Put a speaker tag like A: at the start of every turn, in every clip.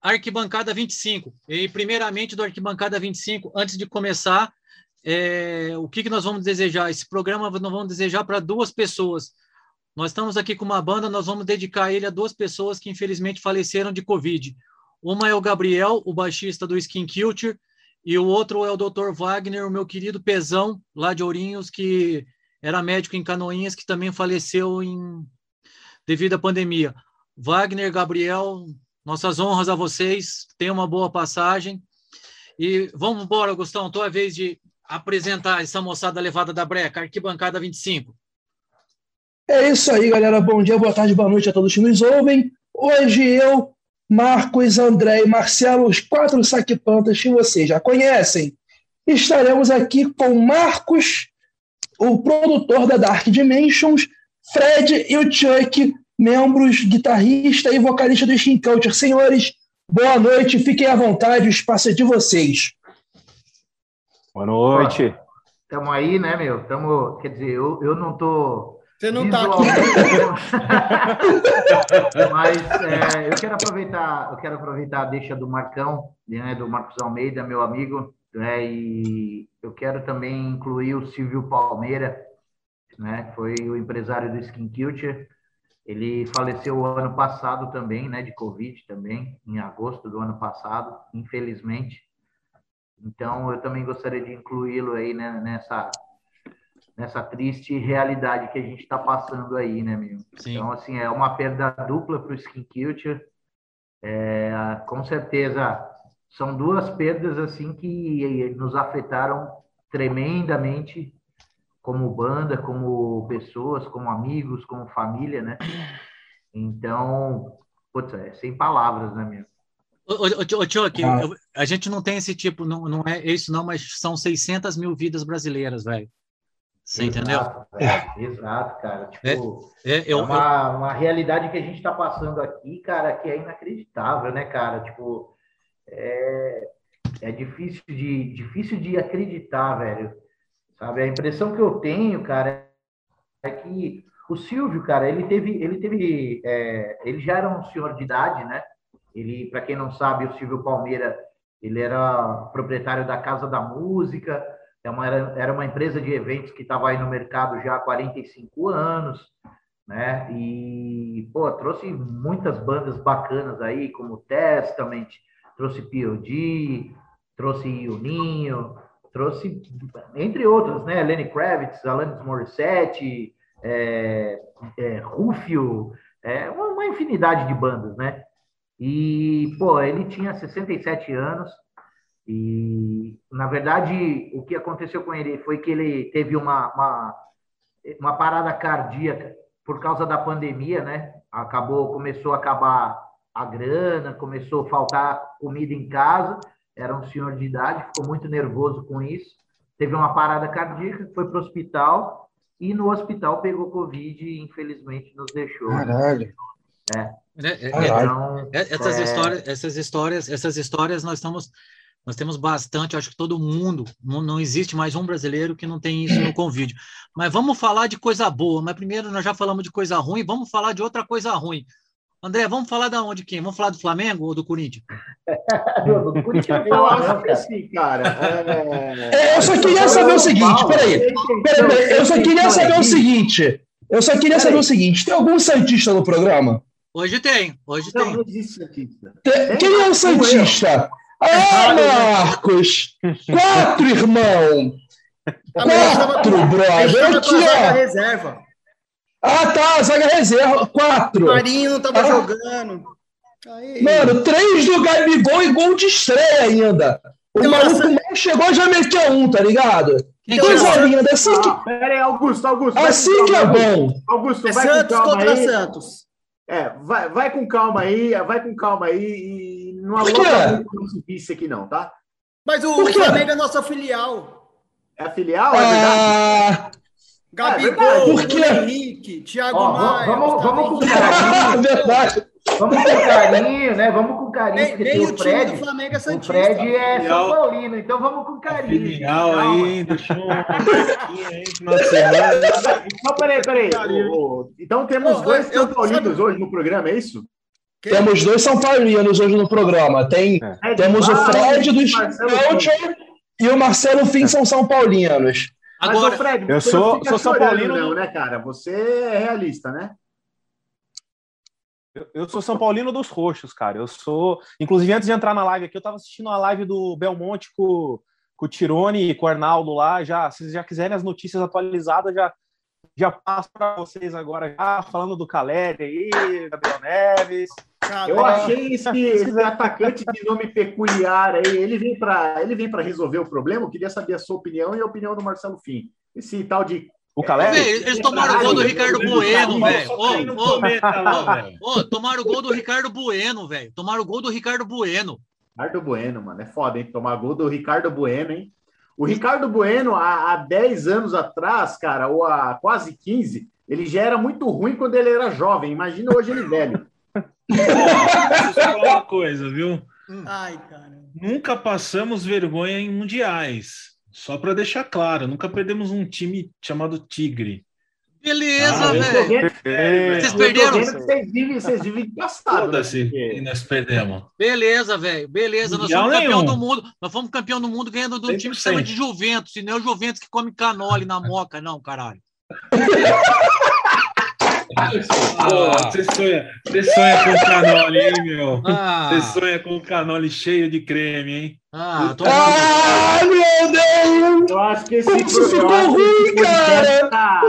A: Arquibancada 25. E, primeiramente, do Arquibancada 25, antes de começar, é, o que, que nós vamos desejar? Esse programa nós vamos desejar para duas pessoas. Nós estamos aqui com uma banda, nós vamos dedicar ele a duas pessoas que infelizmente faleceram de Covid. Uma é o Gabriel, o baixista do Skin Culture, e o outro é o Dr. Wagner, o meu querido Pezão, lá de Ourinhos, que era médico em Canoinhas, que também faleceu em... devido à pandemia. Wagner, Gabriel, nossas honras a vocês, tenham uma boa passagem. E vamos embora, Gustavo, tua vez de apresentar essa moçada levada da breca, arquibancada 25.
B: É isso aí, galera. Bom dia, boa tarde, boa noite a todos que nos ouvem. Hoje eu, Marcos, André e Marcelo, os quatro saquipantas que vocês já conhecem, estaremos aqui com Marcos, o produtor da Dark Dimensions, Fred e o Chuck, membros, guitarrista e vocalista do Skin Culture. Senhores, boa noite, fiquem à vontade, o espaço é de vocês.
C: Boa noite.
D: Estamos aí, né, meu? Tamo, quer dizer, eu, eu não tô.
E: Você não está aqui.
D: Mas é, eu quero aproveitar, eu quero aproveitar a deixa do Marcão, né, do Marcos Almeida, meu amigo, né, e eu quero também incluir o Silvio Palmeira, né, foi o empresário do Skin Culture. Ele faleceu ano passado também, né, de Covid também, em agosto do ano passado, infelizmente. Então, eu também gostaria de incluí-lo aí né, nessa, nessa triste realidade que a gente está passando aí, né, meu? Sim. Então, assim, é uma perda dupla para o Skin Culture. É, com certeza, são duas perdas, assim, que nos afetaram tremendamente como banda, como pessoas, como amigos, como família, né? Então, putz, é sem palavras, né, meu?
A: Ô, ô, Chuck, ah. a gente não tem esse tipo, não, não é isso não, mas são 600 mil vidas brasileiras, velho. Você
D: exato,
A: entendeu?
D: É. Exato, cara. Tipo, é, é, eu, é uma, eu... uma realidade que a gente está passando aqui, cara, que é inacreditável, né, cara? Tipo, é, é difícil, de, difícil de acreditar, velho. Sabe? A impressão que eu tenho, cara, é que o Silvio, cara, ele teve, ele teve, é, ele já era um senhor de idade, né? Ele, para quem não sabe, o Silvio Palmeira, ele era proprietário da Casa da Música, é uma, era, era uma empresa de eventos que estava aí no mercado já há 45 anos, né? E, pô, trouxe muitas bandas bacanas aí, como Testament, trouxe POD, trouxe Juninho, trouxe, entre outros, né? Lenny Kravitz, Alanis Morissette, é, é, Rufio, é, uma, uma infinidade de bandas, né? E, pô, ele tinha 67 anos e, na verdade, o que aconteceu com ele foi que ele teve uma, uma, uma parada cardíaca por causa da pandemia, né? Acabou, começou a acabar a grana, começou a faltar comida em casa, era um senhor de idade, ficou muito nervoso com isso, teve uma parada cardíaca, foi para o hospital e no hospital pegou Covid e infelizmente nos deixou.
B: Caralho.
A: É. É, é, é, então, é, essas histórias, essas histórias, essas histórias nós estamos, nós temos bastante. Acho que todo mundo não, não existe mais um brasileiro que não tem isso no convite. Mas vamos falar de coisa boa. Mas primeiro nós já falamos de coisa ruim. Vamos falar de outra coisa ruim. André, vamos falar da onde quem? Vamos falar do Flamengo ou do Corinthians?
E: do Corinthians eu acho que sim, cara.
B: É... eu só queria saber o seguinte, peraí. peraí, peraí eu só queria saber o seguinte. Eu só queria saber o seguinte: tem algum Santista no programa?
A: Hoje tem, hoje tem.
B: Quem é o Santista? Ah, Marcos! Quatro, irmão! Quatro, brother! Aqui, ó!
E: reserva.
B: Ah, tá, zaga reserva. Quatro.
E: O Marinho não tava ah. jogando.
B: Aí. Mano, três do Gabigol e gol de estreia ainda. O então, maluco essa... mal chegou já meteu um, tá ligado? Então, Coisa linda, assim que.
E: Pera aí, Augusto, Augusto.
B: Assim que é bom.
E: Augusto,
A: é vai Santos
E: com
A: contra aí. Santos.
E: É, vai, vai com calma aí, vai com calma aí e não aloca muito nosso vice aqui, não, tá?
A: Mas o Flamengo é nossa filial.
E: É a filial? É verdade?
A: Gabigol, é Henrique, Thiago Ó,
D: Maia. Vamos, vamos com carinho. verdade. Vamos com carinho, né? Vamos com carinho. Nem, nem o, o Fred, do Flamengo é O Fred é São Paulino, então vamos com carinho.
C: Filial aí, deixa eu...
E: Então, peraí, peraí. então temos dois São Paulinos hoje no programa, é isso?
B: Que? Temos dois São Paulinos hoje no programa. Tem, é. Temos o Fred do Culture e o Marcelo Fim são São Paulinos.
E: Agora, Mas, Fred, eu sou, sou São Paulino. Não, né, cara? Você é realista, né?
C: Eu, eu, sou São Paulino dos Roxos, cara. Eu sou. Inclusive, antes de entrar na live aqui, eu estava assistindo a live do Belmonte com, com o Tirone e com o Arnaldo lá. Já, se vocês já quiserem as notícias atualizadas, já, já passo para vocês agora, já falando do Caleri aí, Gabriel Neves.
E: Eu achei esse, esse atacante de nome peculiar aí. Ele vem para ele vem para resolver o problema. Eu queria saber a sua opinião e a opinião do Marcelo Fim. Esse tal de
A: o Calé? Eles tomaram o gol do Ricardo Bueno, velho. Ô, tomaram o gol do Ricardo Bueno, velho. Tomaram o gol do Ricardo Bueno.
E: Ricardo Bueno, mano. É foda, hein? Tomar gol do Ricardo Bueno, hein? O Ricardo Bueno, há, há 10 anos atrás, cara, ou há quase 15, ele já era muito ruim quando ele era jovem. Imagina hoje ele velho.
F: Deixa eu falar uma coisa, viu? Ai, cara. Nunca passamos vergonha em mundiais. Só para deixar claro, nunca perdemos um time chamado Tigre.
A: Beleza, ah, velho. Vocês perderam?
E: Vocês vivem, vocês vivem passado. Né?
F: E nós perdemos.
A: Beleza, velho. Beleza. Nós fomos campeão do mundo. Nós fomos campeão do mundo ganhando de um time que chama de Juventus. E não é o Juventus que come canole na moca, não, caralho.
F: Você, sonha, você sonha com canole, hein, meu? Ah. Você sonha com canole cheio de creme, hein?
B: Ah, tô... ah meu Deus!
E: Eu acho que esse Isso ficou ruim, cara! Tá,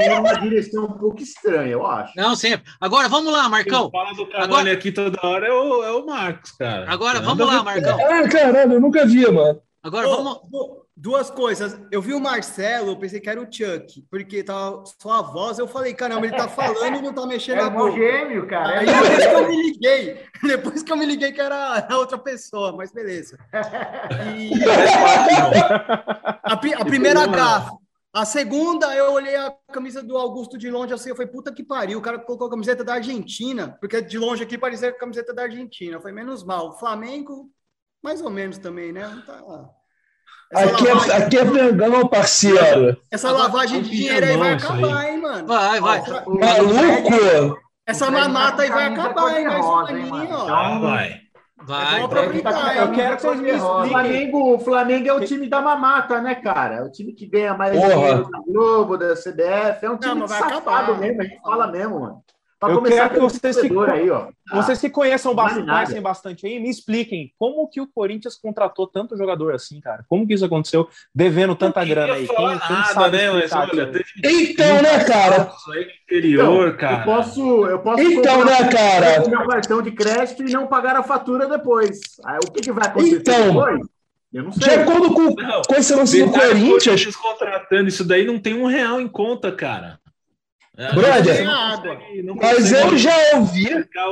E: é uma direção um pouco estranha, eu acho.
A: Não, sempre. Agora, vamos lá, Marcão.
F: Quem fala do canole Agora... aqui toda hora é o, é o Marcos, cara.
A: Agora, vamos lá, Marcão.
B: Ah, caralho, eu nunca vi, mano.
A: Agora, oh, vamos...
G: Oh. Duas coisas. Eu vi o Marcelo, eu pensei que era o Chuck, porque tava só a voz. Eu falei, caramba, ele tá falando e não tá mexendo é
E: a boca. gêmeo, cara.
G: Aí depois que eu me liguei, depois que eu me liguei que era a outra pessoa, mas beleza. E... a, a primeira gafa. A segunda, eu olhei a camisa do Augusto de longe assim, eu falei, puta que pariu, o cara colocou a camiseta da Argentina, porque de longe aqui parecia a camiseta da Argentina. Foi menos mal. O Flamengo, mais ou menos também, né? Não tá lá.
B: Aqui é, aqui é Mengão, parceiro.
G: Essa lavagem de dinheiro aí vai acabar, hein, mano?
A: Vai, vai.
B: Maluco!
G: Essa mamata aí vai acabar, hein? Mais um aninho, ó.
F: Vai.
A: Vai,
E: é vai. Tá, eu quero que vocês me expliquem. Flamengo, o Flamengo é o time da mamata, né, cara? É o time que ganha mais dinheiro da Globo, da CBF. É um time Não, safado mesmo, a gente fala mesmo, mano.
C: Pra eu quero que vocês se, aí, ó. vocês se conheçam bastante, conhecem bastante aí, me expliquem como que o Corinthians contratou tanto jogador assim, cara? Como que isso aconteceu, devendo tanta grana aí? Quem,
F: quem nada, sabe né, mas, olha,
B: teve... Então, né, cara?
F: Interior, então, cara.
E: Eu posso, eu posso
B: então, né, cara?
E: meu cartão de crédito e não pagar a fatura depois. Aí, o que, que vai acontecer então, depois?
B: Eu não sei. De acordo com, não, com esse lance do Corinthians.
F: contratando isso daí não tem um real em conta, cara.
B: É, Brother, mas eu já ouvi,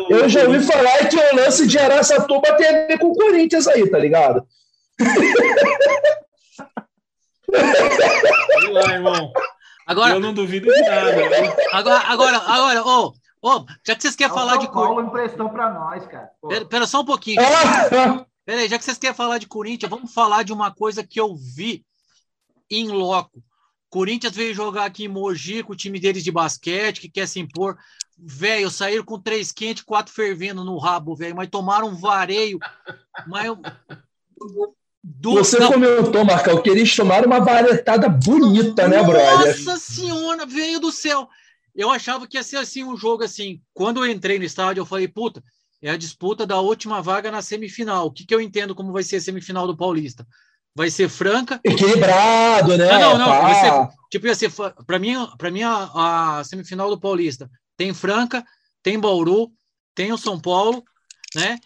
B: eu já ouvi falar que o lance de Araçatuba tem a ver com o Corinthians aí, tá ligado?
F: Sei lá, irmão. Agora, eu não duvido de nada. Né?
A: Agora, agora, agora, ô, oh, oh, já que vocês querem é falar de
E: Corinthians. emprestou para nós, cara.
A: Pera, pera, só um pouquinho. Ah, pera aí, já que vocês querem falar de Corinthians, vamos falar de uma coisa que eu vi em loco. Corinthians veio jogar aqui em Mogi com o time deles de basquete, que quer se impor. Velho, saíram com três quentes, quatro fervendo no rabo, velho, mas tomaram um vareio. Mas
B: do... Você não. comentou, Marcão, que eles tomaram uma varetada bonita, né, brother?
A: Nossa senhora, veio do céu. Eu achava que ia ser assim um jogo assim. Quando eu entrei no estádio, eu falei, puta, é a disputa da última vaga na semifinal. O que, que eu entendo como vai ser a semifinal do Paulista? Vai ser franca.
B: Equilibrado, né?
A: Não, não, vai ser, tipo, ia ser, para mim, para mim a, a, semifinal do Paulista tem Franca, tem Bauru, tem o São Paulo, né?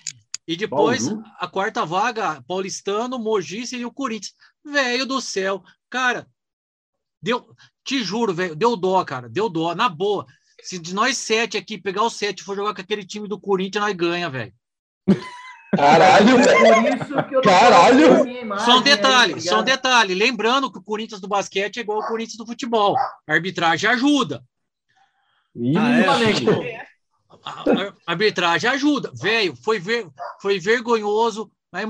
A: E depois Bauru? a quarta vaga, Paulistano, Mogi e o Corinthians. Velho do céu, cara, deu, te juro, velho, deu dó, cara, deu dó, na boa. Se de nós sete aqui pegar o sete e for jogar com aquele time do Corinthians, nós ganha, velho.
B: Caralho, é Caralho!
A: Só um detalhe, tá só um detalhe. Lembrando que o Corinthians do basquete é igual ao Corinthians do futebol. A arbitragem ajuda. Ah, é. a, arbitragem ajuda. Velho, foi, ver, foi vergonhoso. Mas,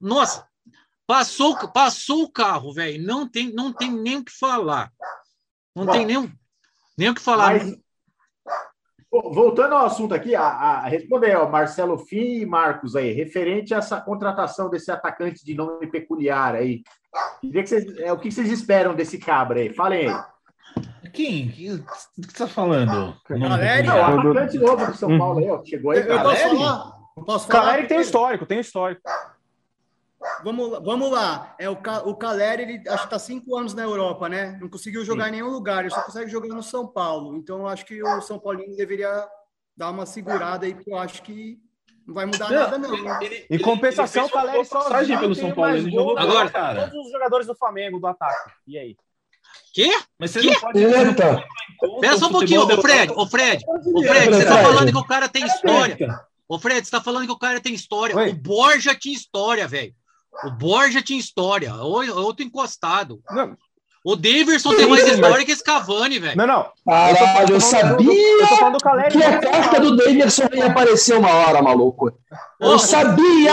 A: nossa, passou, passou o carro, velho. Não tem, não tem nem o que falar. Não Bom, tem nem, nem o que falar. Mas,
E: Voltando ao assunto aqui, a, a, responder, ó, Marcelo Fim e Marcos aí, referente a essa contratação desse atacante de nome peculiar aí. Que vocês, é, o que vocês esperam desse cabra aí? Falem aí.
F: Quem? O que você está falando?
E: Caleri? Não, o atacante novo do São Paulo aí, ó. Chegou aí. Eu, eu posso
C: falar? Eu posso falar? Caleri tem histórico, tem histórico.
G: Vamos, vamos lá. É, o, o Caleri, ele acho que está cinco anos na Europa, né? Não conseguiu jogar Sim. em nenhum lugar, ele só consegue jogar no São Paulo. Então, eu acho que o São Paulino deveria dar uma segurada aí, porque eu acho que não vai mudar não, nada, não. Ele,
C: ele, em compensação, o Caleri só pelo São Paulo. Ele jogou agora, cara. Todos os jogadores do Flamengo do ataque. E aí?
A: Quê? Mas você Quê? não pode. Eita. Pera só um pouquinho, ô Fred, ô Fred, ô Fred, você tá falando que o cara tem história. Ô Fred, você tá falando que o cara tem história. O Borja tinha história, velho. O Borja tinha história, outro encostado. Não. O Davidson tem mais história que esse Cavani, velho.
B: Não, não. Caralho, eu, eu sabia que a carta do Davidson ia aparecer uma hora, maluco. Eu sabia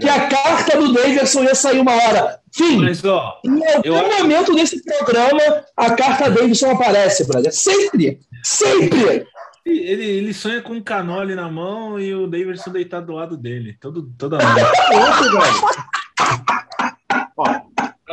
B: que a carta do Davidson ia sair uma hora. Fim, Mas, ó, em algum momento desse programa, a carta Davidson aparece, brother. Sempre, sempre.
F: Ele, ele sonha com um canole na mão e o Davidson deitado do lado dele. Todo, toda noite.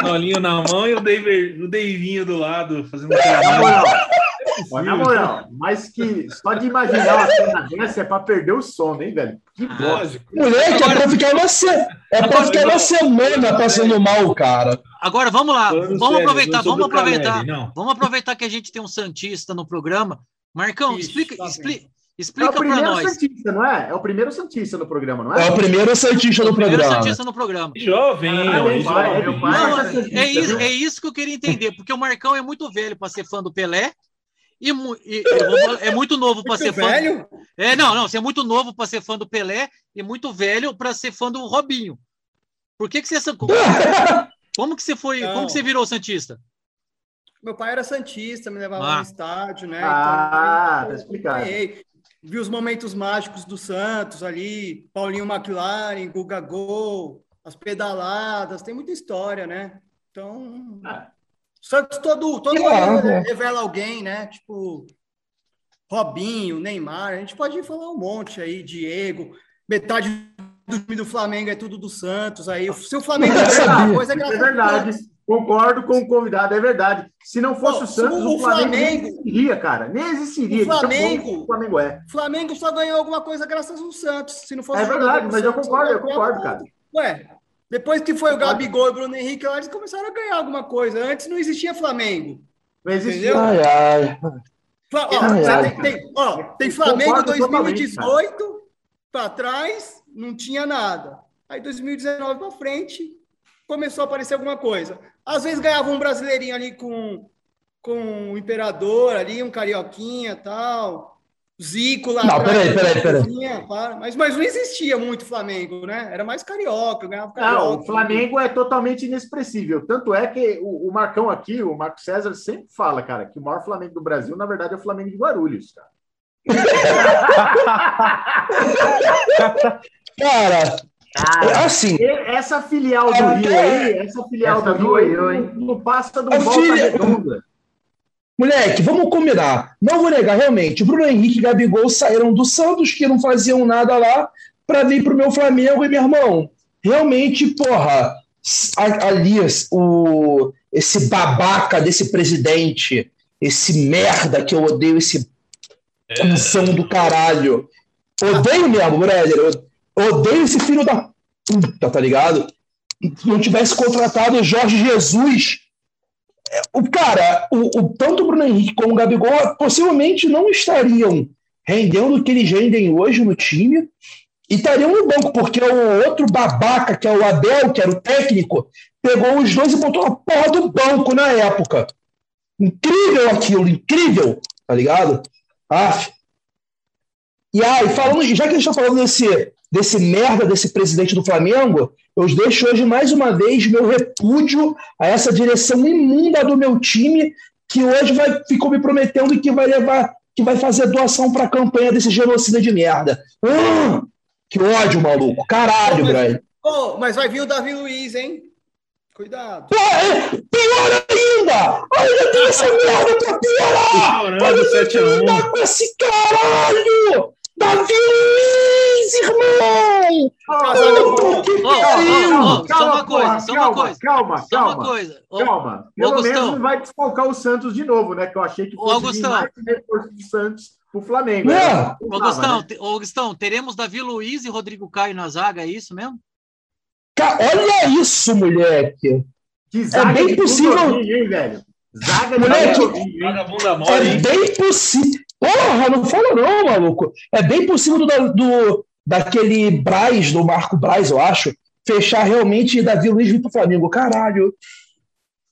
F: Canolinho na mão e o, Dave, o Davinho do lado fazendo
E: Na moral, é na moral, mas que só de imaginar uma cena dessa é pra perder o sono, hein, velho? Que
B: bosta. Moleque, é pra ficar uma, se... é pra ficar uma semana passando mal, cara.
A: Agora vamos lá, vamos sério, aproveitar, vamos aproveitar, vamos aproveitar que a gente tem um Santista no programa. Marcão, Ixi, explica, tá explica, Explica é o
E: primeiro
A: nós.
E: Santista, não é? É o primeiro Santista no programa, não é?
B: É o primeiro Santista no programa. Primeiro Santista
A: no programa.
F: Jovem, ah, meu pai,
A: meu pai não, é, é, isso, é isso que eu queria entender, porque o Marcão é muito velho para ser fã do Pelé. E, e é muito novo para ser fã. Velho? É, não, não, você é muito novo para ser fã do Pelé e muito velho para ser fã do Robinho. Por que que você Como que você foi, não. como que você virou santista?
G: Meu pai era santista, me levava ah. no estádio, né?
E: Ah, então, tá explicado
G: vi os momentos mágicos do Santos ali, Paulinho McLaren, Guga Gol, as pedaladas, tem muita história, né? Então, ah. Santos todo, todo ano né? revela alguém, né? Tipo, Robinho, Neymar, a gente pode falar um monte aí, Diego, metade do time do Flamengo é tudo do Santos aí. Se o Flamengo
E: é coisa é, é verdade. Concordo com o convidado, é verdade. Se não fosse Pô, o Santos, o, o Flamengo, Flamengo nem existiria, cara. Nem existiria.
G: O Flamengo, o Flamengo é. Flamengo só ganhou alguma coisa graças ao Santos. Se não fosse
E: é verdade, mas Santos, eu concordo, eu concordo, cara.
G: Ué, depois que foi o Gabigol e o Bruno Henrique, eles começaram a ganhar alguma coisa. Antes não existia Flamengo.
E: Não existia. Ai, ai.
G: Ó, ai, ai. Tem, tem, ó, tem Flamengo 2018 para trás, não tinha nada. Aí 2019 para frente, começou a aparecer alguma coisa. Às vezes ganhava um brasileirinho ali com, com o Imperador ali, um carioquinha tal. Zico lá.
B: Não, peraí, peraí, peraí.
G: Mas, mas não existia muito Flamengo, né? Era mais carioca, ganhava
E: carioca. Não, o Flamengo é totalmente inexpressível. Tanto é que o, o, Marcão aqui, o Marco César, sempre fala, cara, que o maior Flamengo do Brasil, na verdade, é o Flamengo de Guarulhos, cara.
B: cara, Cara, assim,
E: essa filial do é, Rio aí, essa filial essa do Rio aí, não, não passa do volta filha... redonda.
B: Moleque, vamos combinar. Não vou negar, realmente. Bruno Henrique e Gabigol saíram do Santos, que não faziam nada lá, para vir pro meu Flamengo. E, meu irmão, realmente, porra, ali o, esse babaca desse presidente, esse merda que eu odeio, esse função é. do caralho. Odeio mesmo, brother. Odeio esse filho da puta, tá ligado? Se não tivesse contratado o Jorge Jesus, é, o cara, o, o, tanto o Bruno Henrique como o Gabigol possivelmente não estariam rendendo o que eles rendem hoje no time e estariam no banco, porque o outro babaca, que é o Abel, que era o técnico, pegou os dois e botou a porra do banco na época. Incrível aquilo, incrível, tá ligado? Ah. E aí, falando, já que a gente falando desse desse merda desse presidente do Flamengo, eu deixo hoje mais uma vez meu repúdio a essa direção imunda do meu time, que hoje vai, ficou me prometendo que vai levar, que vai fazer doação para a campanha desse genocida de merda. Hum, que ódio, maluco. Caralho, Brian.
G: Oh, mas vai vir o Davi Luiz, hein? Cuidado.
B: Pô, é, pior ainda! Ainda tem essa merda pra piorar!
F: Chorando, 7x1.
B: com esse caralho! Davi Luiz, irmão!
A: Só uma coisa, só uma coisa.
E: Calma,
A: Só uma
E: calma.
A: coisa.
E: Calma. Pelo
A: Augustão.
E: menos não vai desfalcar o Santos de novo, né? Que eu achei que fosse
A: Augustão.
E: mais reforço do Santos pro Flamengo.
B: Não.
A: Ô, Augustão, ô, Augustão, teremos Davi Luiz e Rodrigo Caio na zaga, é isso mesmo?
B: Ca- Olha isso, moleque!
E: Que zaga
B: bem
E: de
B: possível-
E: Tudorzinho, hein, velho? Zaga de
B: Moleque.
E: Tudorzinho, hein?
B: É
F: hein?
B: bem possível. Porra, não fala não, maluco. É bem possível do, do- daquele Braz, do Marco Braz, eu acho, fechar realmente Davi Luiz vir pro Flamengo. Caralho.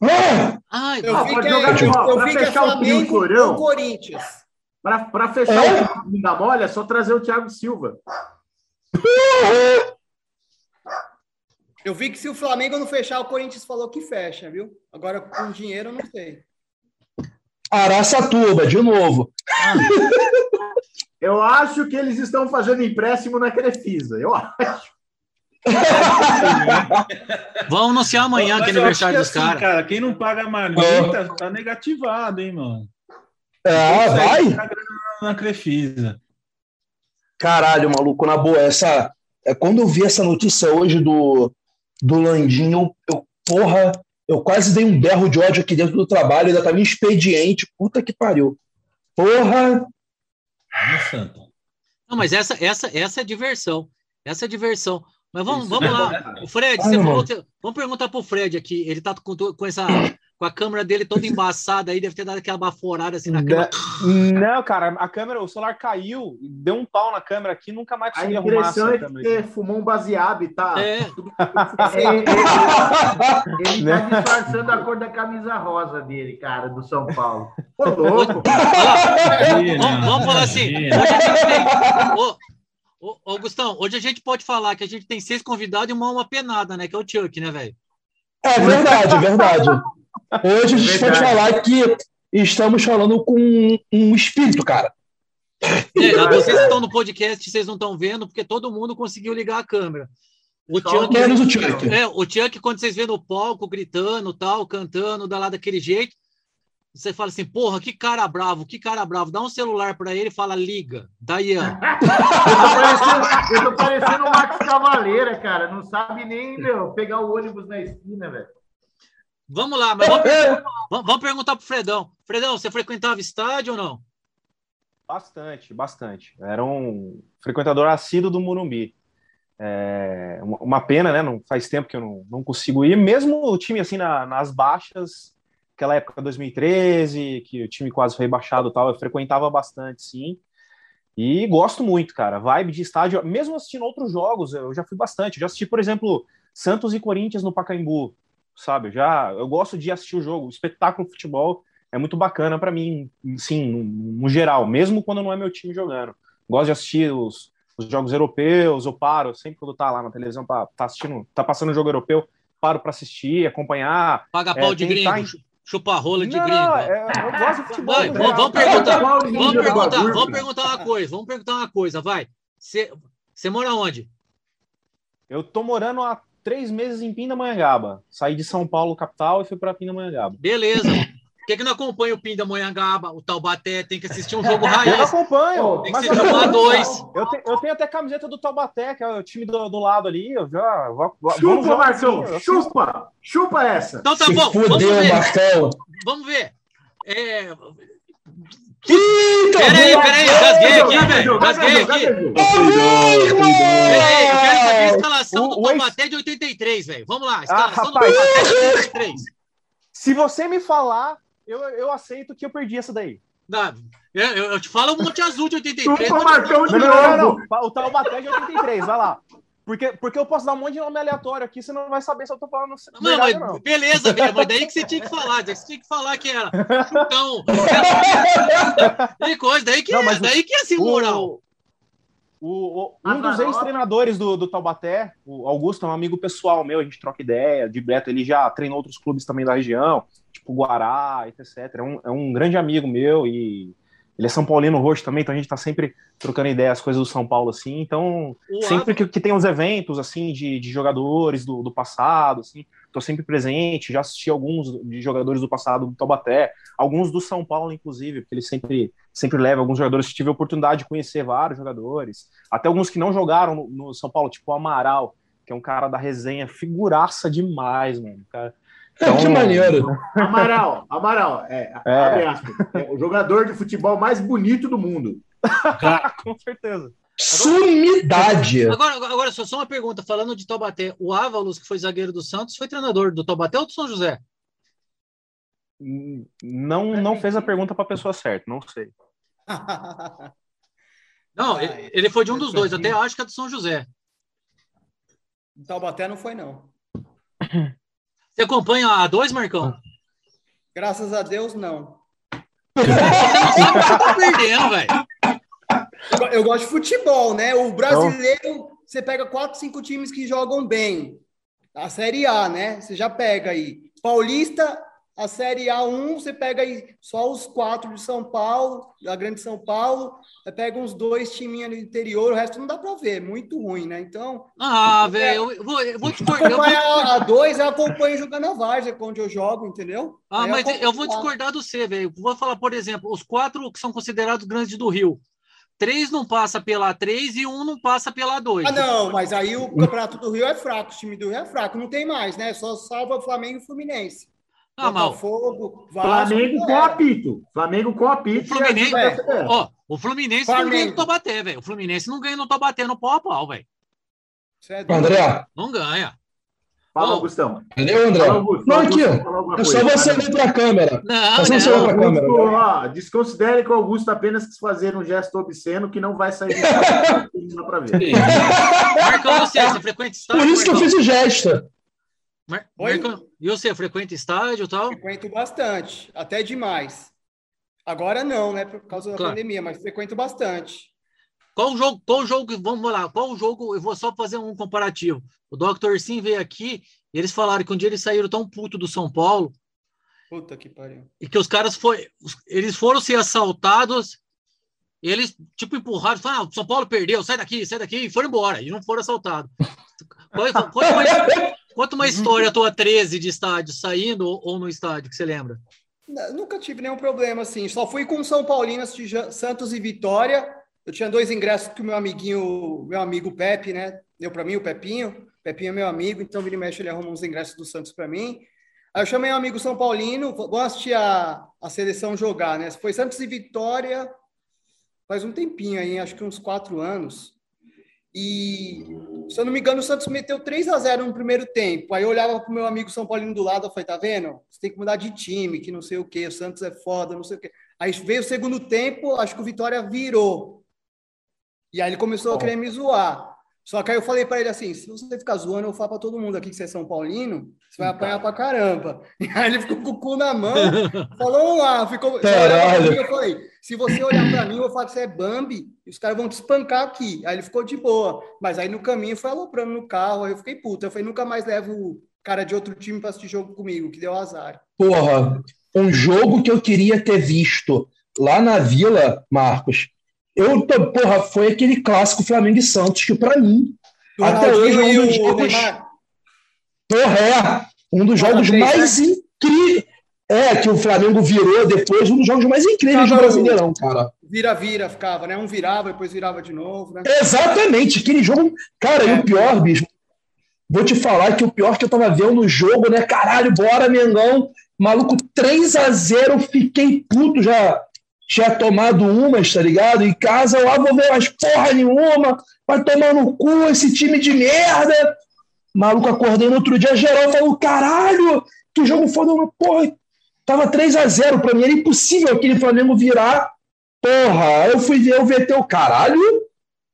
B: Ah,
A: Ai,
G: Eu
E: Ah,
G: vi que é,
E: jogar, ó,
G: eu vi que é Flamengo
E: Florão.
G: ou Corinthians.
E: Pra, pra fechar
B: É?
E: o time da mole, é só trazer o Thiago Silva.
G: Eu vi que se o Flamengo não fechar, o Corinthians falou que fecha, viu? Agora com dinheiro eu não sei.
B: Araçatuba, de novo.
E: Eu acho que eles estão fazendo empréstimo na Crefisa. Eu acho.
A: vamos anunciar amanhã que é
F: Mas eu acho
A: aniversário dos
F: assim,
A: caras.
F: cara. Quem não paga a marmita tá negativado, hein, mano?
B: Ah, vai?
F: Na Crefisa.
B: Caralho, maluco, na boa, essa. É, quando eu vi essa notícia hoje do, do Landinho, eu, porra, eu quase dei um berro de ódio aqui dentro do trabalho, ainda tava em expediente. Puta que pariu. Porra!
A: Não, mas essa, essa, essa é diversão. Essa é diversão. Mas vamos, vamos lá. O Fred,
B: Ai,
A: você falou. que- Vamos perguntar pro Fred aqui. Ele tá com, com essa. Com a câmera dele toda embaçada aí, deve ter dado aquela baforada assim na câmera.
C: Não, cara, a câmera, o celular caiu, deu um pau na câmera aqui, nunca mais
E: A
C: consegui arrumar essa
E: impressão é que você fumou um baseado e tá.
A: É.
D: Ele, ele- ele
C: Né?
D: tá disfarçando a cor da camisa rosa dele, cara, do São Paulo.
E: Ô, louco.
A: Vamos, vamos falar assim. Hoje a gente tem. Ô, ô, Augustão, hoje a gente pode falar que a gente tem seis convidados e uma, uma penada, né? Que é o Chuck, né, velho?
B: É verdade, é verdade. Hoje a gente pode falar que estamos falando com um, um espírito, cara.
A: É, vocês que estão no podcast, vocês não estão vendo, porque todo mundo conseguiu ligar a câmera. O Chuck,
B: Menos o Chuck.
A: é, o Chuck, quando vocês vêem no palco, gritando, tal, cantando, dá lá daquele jeito, você fala assim, porra, que cara bravo, que cara bravo. Dá um celular para ele e fala, liga. Daí, ó.
D: Eu tô parecendo, eu tô parecendo o Max Cavaleira, cara. Não sabe nem, meu, pegar o ônibus na esquina, velho.
A: Vamos lá, mas vamos,
B: É,
A: vamos- vamos perguntar pro Fredão. Fredão, você frequentava estádio ou não?
C: Bastante, bastante. Era um frequentador assíduo do Morumbi. É, uma- pena, né? Não faz tempo que eu não, não consigo ir. Mesmo o time assim na- nas baixas, aquela época 2013, que o time quase foi rebaixado e tal, eu frequentava bastante, sim. E gosto muito, cara. Vibe de estádio, mesmo assistindo outros jogos, eu já fui bastante. Eu já assisti, por exemplo, Santos e Corinthians no Pacaembu, sabe? Eu já eu gosto de assistir o jogo, o espetáculo de futebol é muito bacana para mim, sim, no, no geral, mesmo quando não é meu time jogando. Gosto de assistir os, os jogos europeus, eu paro, sempre quando tá lá na televisão, pra, tá assistindo, tá passando um jogo europeu, paro para assistir, acompanhar.
A: Paga
C: É,
A: pau de
C: quem tá
A: gringo,
C: em-
A: chu- chupa rola de
C: Não,
A: gringo.
C: é, eu gosto de futebol.
A: Vai, vamos, vamos perguntar. Vamos perguntar, vamos perguntar uma coisa, vamos perguntar uma coisa, vai. Você você mora onde?
C: Eu tô morando há três meses em Pindamonhangaba. Saí de São Paulo, capital, e fui para Pindamonhangaba.
A: Beleza. Por que, que não acompanha o Pindamonhangaba, o Taubaté? Tem que assistir um jogo
C: Eu não
A: raiz.
C: acompanho.
A: Tem que ser
C: eu-
A: chamar dois.
C: Eu, te- eu tenho até camiseta do Taubaté, que é o time do, do lado ali. Eu já. vou- vamos
E: Chupa,
C: jogar
E: Marcão.
C: eu assisto.
E: Chupa. Chupa essa.
A: Então tá
B: se
A: bom, vamos
B: fudeu,
A: ver.
B: Marcão.
A: Vamos ver. É, Peraí,
B: boa
A: peraí,
B: noite!
A: gasguei aqui, velho.
E: Gaguejou,
A: aqui. Peraí, eu quero saber a escalação
C: O-
A: do Taubaté de 83, velho. Vamos lá, escalação do
C: rapaz.
A: Taubaté de 83.
C: Se você me falar, eu, eu aceito que eu perdi essa daí.
A: Dá, Eu, eu, te falo o Monte Azul de 83.
E: Chupa, Marcão, de
C: Não, não, não,
E: novo.
C: não, não. O Taubaté de 83, vai lá. Porque, porque eu posso dar um monte de nome aleatório aqui, você não vai saber se eu tô falando
A: Não,
C: verdade
A: mas
C: não.
A: beleza, velho, mas daí que você tinha que falar, daí que você tinha que falar que era chutão. E coisa, daí que,
C: Não, mas o-
A: daí que é assim, moral.
C: O, o- o-
D: Ah,
C: um dos ex-treinadores do, do Taubaté, o Augusto, é um amigo pessoal meu, a gente troca ideia, de Beto, ele já treinou outros clubes também da região, tipo Guará, etc. É um, é um grande amigo meu e ele é São Paulino roxo também, então a gente tá sempre trocando ideias, coisas do São Paulo, assim. Então, o sempre que, que, tem os eventos, assim, de, de jogadores do, do passado, assim, tô sempre presente. Já assisti alguns de jogadores do passado do Taubaté, alguns do São Paulo, inclusive, porque ele sempre, sempre leva alguns jogadores. Tive a oportunidade de conhecer vários jogadores, até alguns que não jogaram no, no São Paulo, tipo o Amaral, que é um cara da resenha, figuraça demais, mano. Cara
B: então, que maneiro.
E: Amaral, Amaral, é, é. Aspas, é, o jogador de futebol mais bonito do mundo.
C: Com certeza.
B: Sumidade.
A: Agora, agora, só, só uma pergunta. Falando de Taubaté, o Ávalos, que foi zagueiro do Santos, foi treinador do Taubaté ou do São José?
C: Não, não fez a pergunta para a pessoa certa, não sei.
A: não, ele foi de um dos dois, até acho que é do São José.
G: Taubaté não foi, não.
A: Você acompanha a dois, Marcão?
G: Graças a Deus, não.
A: Você tá perdendo, velho.
G: Eu gosto de futebol, né? O brasileiro, você pega quatro, cinco times que jogam bem. A Série A, né? Você já pega aí. Paulista, a Série A1, você pega aí só os quatro de São Paulo, da Grande São Paulo, pega uns dois timinhos no interior, o resto não dá para ver, muito ruim, né? Então.
A: Ah, velho, eu vou, eu vou discordar.
G: A dois, eu acompanho jogando a Várzea, onde eu jogo, entendeu?
A: Ah, aí mas eu, eu vou discordar do você, velho. Vou falar, por exemplo, os quatro que são considerados grandes do Rio. Três não passa pela três e um não passa pela dois.
G: Ah, não, mas aí o Campeonato do Rio é fraco, o time do Rio é fraco, não tem mais, né? Só salva Flamengo e Fluminense.
A: Ah,
E: Botafogo, Vasco, Flamengo com apito. Flamengo com apito.
A: O Fluminense, é. ó, o Fluminense Flamengo. não ganha no Tobaté, velho. O Fluminense não ganha no Tobaté no pau a pau, velho.
B: André.
A: Não ganha.
E: Fala, Augustão.
B: O André? Fala, Augusto, não, aqui, ó. É só você vir para a câmera.
A: Não, é só
E: não. Pra câmera. Ó, desconsidere que o Augusto apenas quis fazer um gesto obsceno que não vai sair para ver.
A: Marcão, você, você frequenta
B: estádio? Por isso que eu fiz o gesto.
A: Mar Marcão, e você frequenta estádio e tal?
G: Frequento bastante, até demais. Agora não, né, por causa da claro. pandemia, mas frequento bastante.
A: Qual o jogo, qual jogo, vamos lá, qual o jogo, eu vou só fazer um comparativo. O Dr. Sim veio aqui e eles falaram que um dia eles saíram tão puto do São Paulo.
G: Puta que pariu.
A: E que os caras foi, eles foram ser assaltados, eles tipo empurraram, falaram, ah, São Paulo perdeu, sai daqui, sai daqui, e foram embora, e não foram assaltados. Conta uma, conta uma história tua 13 de estádio, saindo ou, no estádio, que você lembra?
G: Nunca tive nenhum problema, assim. Só fui com São Paulino assistir Santos e Vitória. Eu tinha dois ingressos que o meu amiguinho, meu amigo Pepe, né? Deu para mim, o Pepinho. Pepinho é meu amigo, então ele mexe, ele arruma uns ingressos do Santos para mim. Aí eu chamei um amigo São Paulino, vou assistir a, a seleção jogar, né? Foi Santos e Vitória faz um tempinho aí, acho que uns quatro anos. E, se eu não me engano, o Santos meteu 3 a 0 no primeiro tempo. Aí eu olhava para o meu amigo São Paulino do lado, eu falei, tá vendo? Você tem que mudar de time, que não sei o quê, o Santos é foda, não sei o quê. Aí veio o segundo tempo, acho que o Vitória virou. E aí ele começou a querer me zoar. Só que aí eu falei para ele assim: se você ficar zoando, eu falo para todo mundo aqui que você é São Paulino, você vai apanhar para caramba. E aí ele ficou com o cu na mão, falou lá, ficou.
B: Caralho.
G: Eu falei: se você olhar para mim, eu vou falar que você é Bambi, e os caras vão te espancar aqui. Aí ele ficou de boa. Mas aí no caminho foi aloprando no carro, aí eu fiquei puta. Eu falei: nunca mais levo cara de outro time para assistir jogo comigo, que deu azar.
B: Porra, um jogo que eu queria ter visto lá na Vila, Marcos, eu, porra, foi aquele clássico Flamengo e Santos, que para mim, até hoje, é um dos jogos. Porra, é. Um dos jogos mais né? incríveis. É, que o Flamengo virou depois, um dos jogos mais incríveis do Brasileirão, cara.
G: Vira-vira ficava, né? Um virava, depois virava de novo, né?
B: Exatamente, aquele jogo. Cara, é. e o pior, bicho, vou te falar que o pior que eu tava vendo no jogo, né? Caralho, bora, Mengão. Maluco, 3 a 0 fiquei puto já tinha tomado umas, tá ligado? Em casa, eu ah, vou ver umas porra nenhuma, vai tomar no cu esse time de merda. Maluco, acordei no outro dia, geral falou: caralho, que jogo foda, porra. Tava 3 a 0 pra mim, era impossível aquele Flamengo virar. Porra, eu fui ver o VT, o caralho,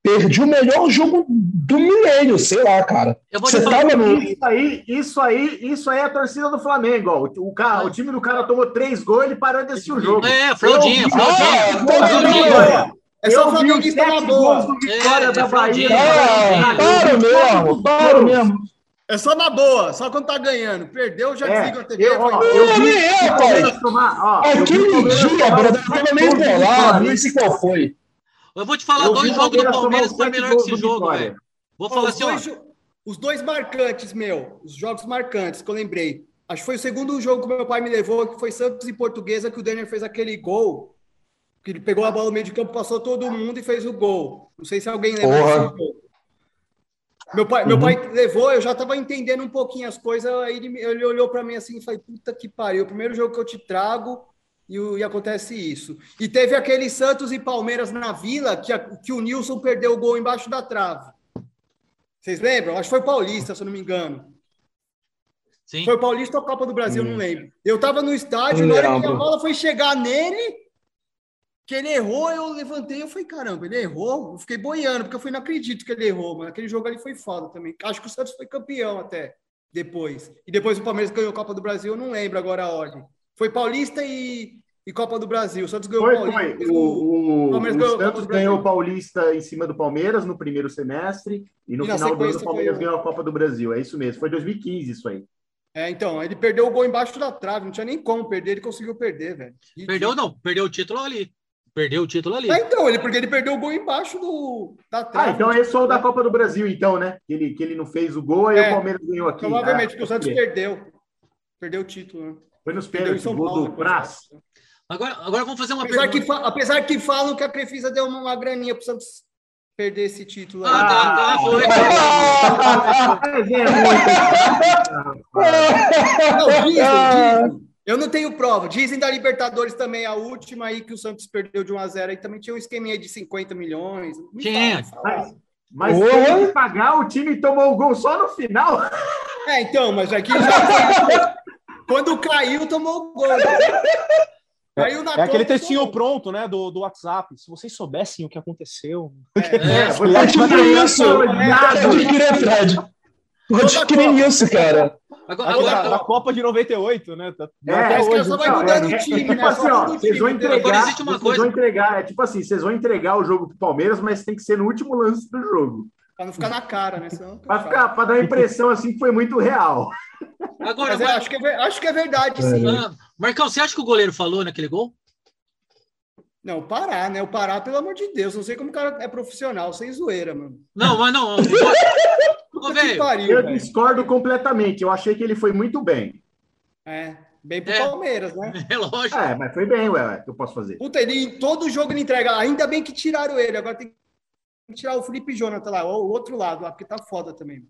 B: perdi o melhor jogo do milênio, sei lá, cara.
E: Você tava no... Isso aí, isso aí, isso aí é a torcida do Flamengo, ó. O, cara, o time do cara tomou três gols, ele parou de assistir o jogo.
A: É, Fraldinha, Fraldinha.
G: É só o Flamengo que tá na boa.
E: Vitória é, da Bahia.
B: para mesmo, para mesmo.
G: É só na boa, só quando tá ganhando. Perdeu, já é, desliga a TV.
B: Eu, ó, eu, eu vi, eu, pai. Aquele dia, brother, eu tava meio bolado, não sei qual foi.
A: Eu vou te falar, eu dois jogos do Palmeiras foi melhor que esse jogo, velho. Vou falar assim,
G: dois, ó. Os dois marcantes, meu, os jogos marcantes que eu lembrei. Acho que foi o segundo jogo que meu pai me levou, que foi Santos e Portuguesa, que o Denner fez aquele gol. Que ele pegou a bola no meio de campo, passou todo mundo e fez o gol. Não sei se alguém lembra desse gol. Meu pai, uhum. meu pai levou, eu já estava entendendo um pouquinho as coisas, aí ele, ele olhou para mim assim e falou: puta que pariu, o primeiro jogo que eu te trago e, e, acontece isso. E teve aquele Santos e Palmeiras na Vila, que, a, que o Nilson perdeu o gol embaixo da trave. Vocês lembram? Acho que foi Paulista, se eu não me engano. Sim. Foi Paulista ou Copa do Brasil, hum. não lembro. Eu estava no estádio, na hora que a bola foi chegar nele, que ele errou, eu levantei eu falei, caramba, ele errou? Eu fiquei boiando, porque eu fui, não acredito que ele errou, mano. Aquele jogo ali foi foda também. Acho que o Santos foi campeão até depois. E depois o Palmeiras ganhou a Copa do Brasil, eu não lembro agora a ordem. Foi Paulista e, e Copa do Brasil. O Santos ganhou
E: foi, o Paulista. Foi. O, o, o, o Santos ganhou o Paulista em cima do Palmeiras no primeiro semestre e no e final do ano o Palmeiras ganhou a Copa do Brasil. É isso mesmo. Foi 2015 isso aí.
G: É, então, ele perdeu o gol embaixo da trave, não tinha nem como perder, ele conseguiu perder, velho.
A: Perdeu não, perdeu o título ali. Perdeu o título ali.
G: Ah, então, ele, porque ele perdeu o gol embaixo do, da
E: trave. Ah, então é só o da Copa do Brasil, então, né? Que ele, que ele não fez o gol, aí é, o Palmeiras ganhou aqui.
G: Provavelmente, ah, porque o Santos perdeu. Perdeu o título, né?
E: Foi nos pênaltis, o gol do Praz.
A: Agora, agora vamos fazer uma
G: apesar pergunta. Que, apesar que falam que a Crefisa deu uma, uma graninha pro Santos perder esse título.
A: Ah, tá, tá, foi.
G: não, dizem, dizem. Eu não tenho prova. Dizem da Libertadores também, a última aí que o Santos perdeu de 1 a 0 aí também tinha um esqueminha de 50 milhões.
A: Quem é?
E: Mas, mas tem que pagar, o time tomou o gol só no final.
G: É, então, mas aqui já. Quando caiu, tomou o gol. Né?
C: Caiu na é aquele textinho pronto, né, do, do WhatsApp. Se vocês soubessem o que aconteceu. É,
B: é, pode crer isso. Pode crer, Fred. Pode crer isso, cara.
C: Agora, agora, da, Copa de 98, né? Tá,
E: é, até hoje. Só vai mudando o time, tipo né? Assim, ó, vocês vão entregar, existe uma coisa. Vão entregar, é tipo assim, vocês vão entregar o jogo pro Palmeiras, mas tem que ser no último lance do jogo.
G: Pra não ficar na cara, né?
E: Pra, ficar, pra dar a impressão assim que foi muito real.
G: Agora, mas, acho, que é, acho que é verdade, sim. Ah,
A: Marcão, você acha que o goleiro falou naquele gol?
G: Não, o Pará, né? O Pará, pelo amor de Deus. Não sei como o cara é profissional, sem zoeira, mano.
A: Não, mas não.
E: Ô, pariu, eu véio. discordo completamente. Eu achei que ele foi muito bem.
G: É, bem pro é. Palmeiras, né?
A: É lógico.
E: É, mas foi bem, ué, que eu posso fazer.
G: Puta, ele em todo jogo ele entrega. Ainda bem que tiraram ele. Agora tem que tirar o Felipe Jonathan lá, o outro lado lá, porque tá foda também.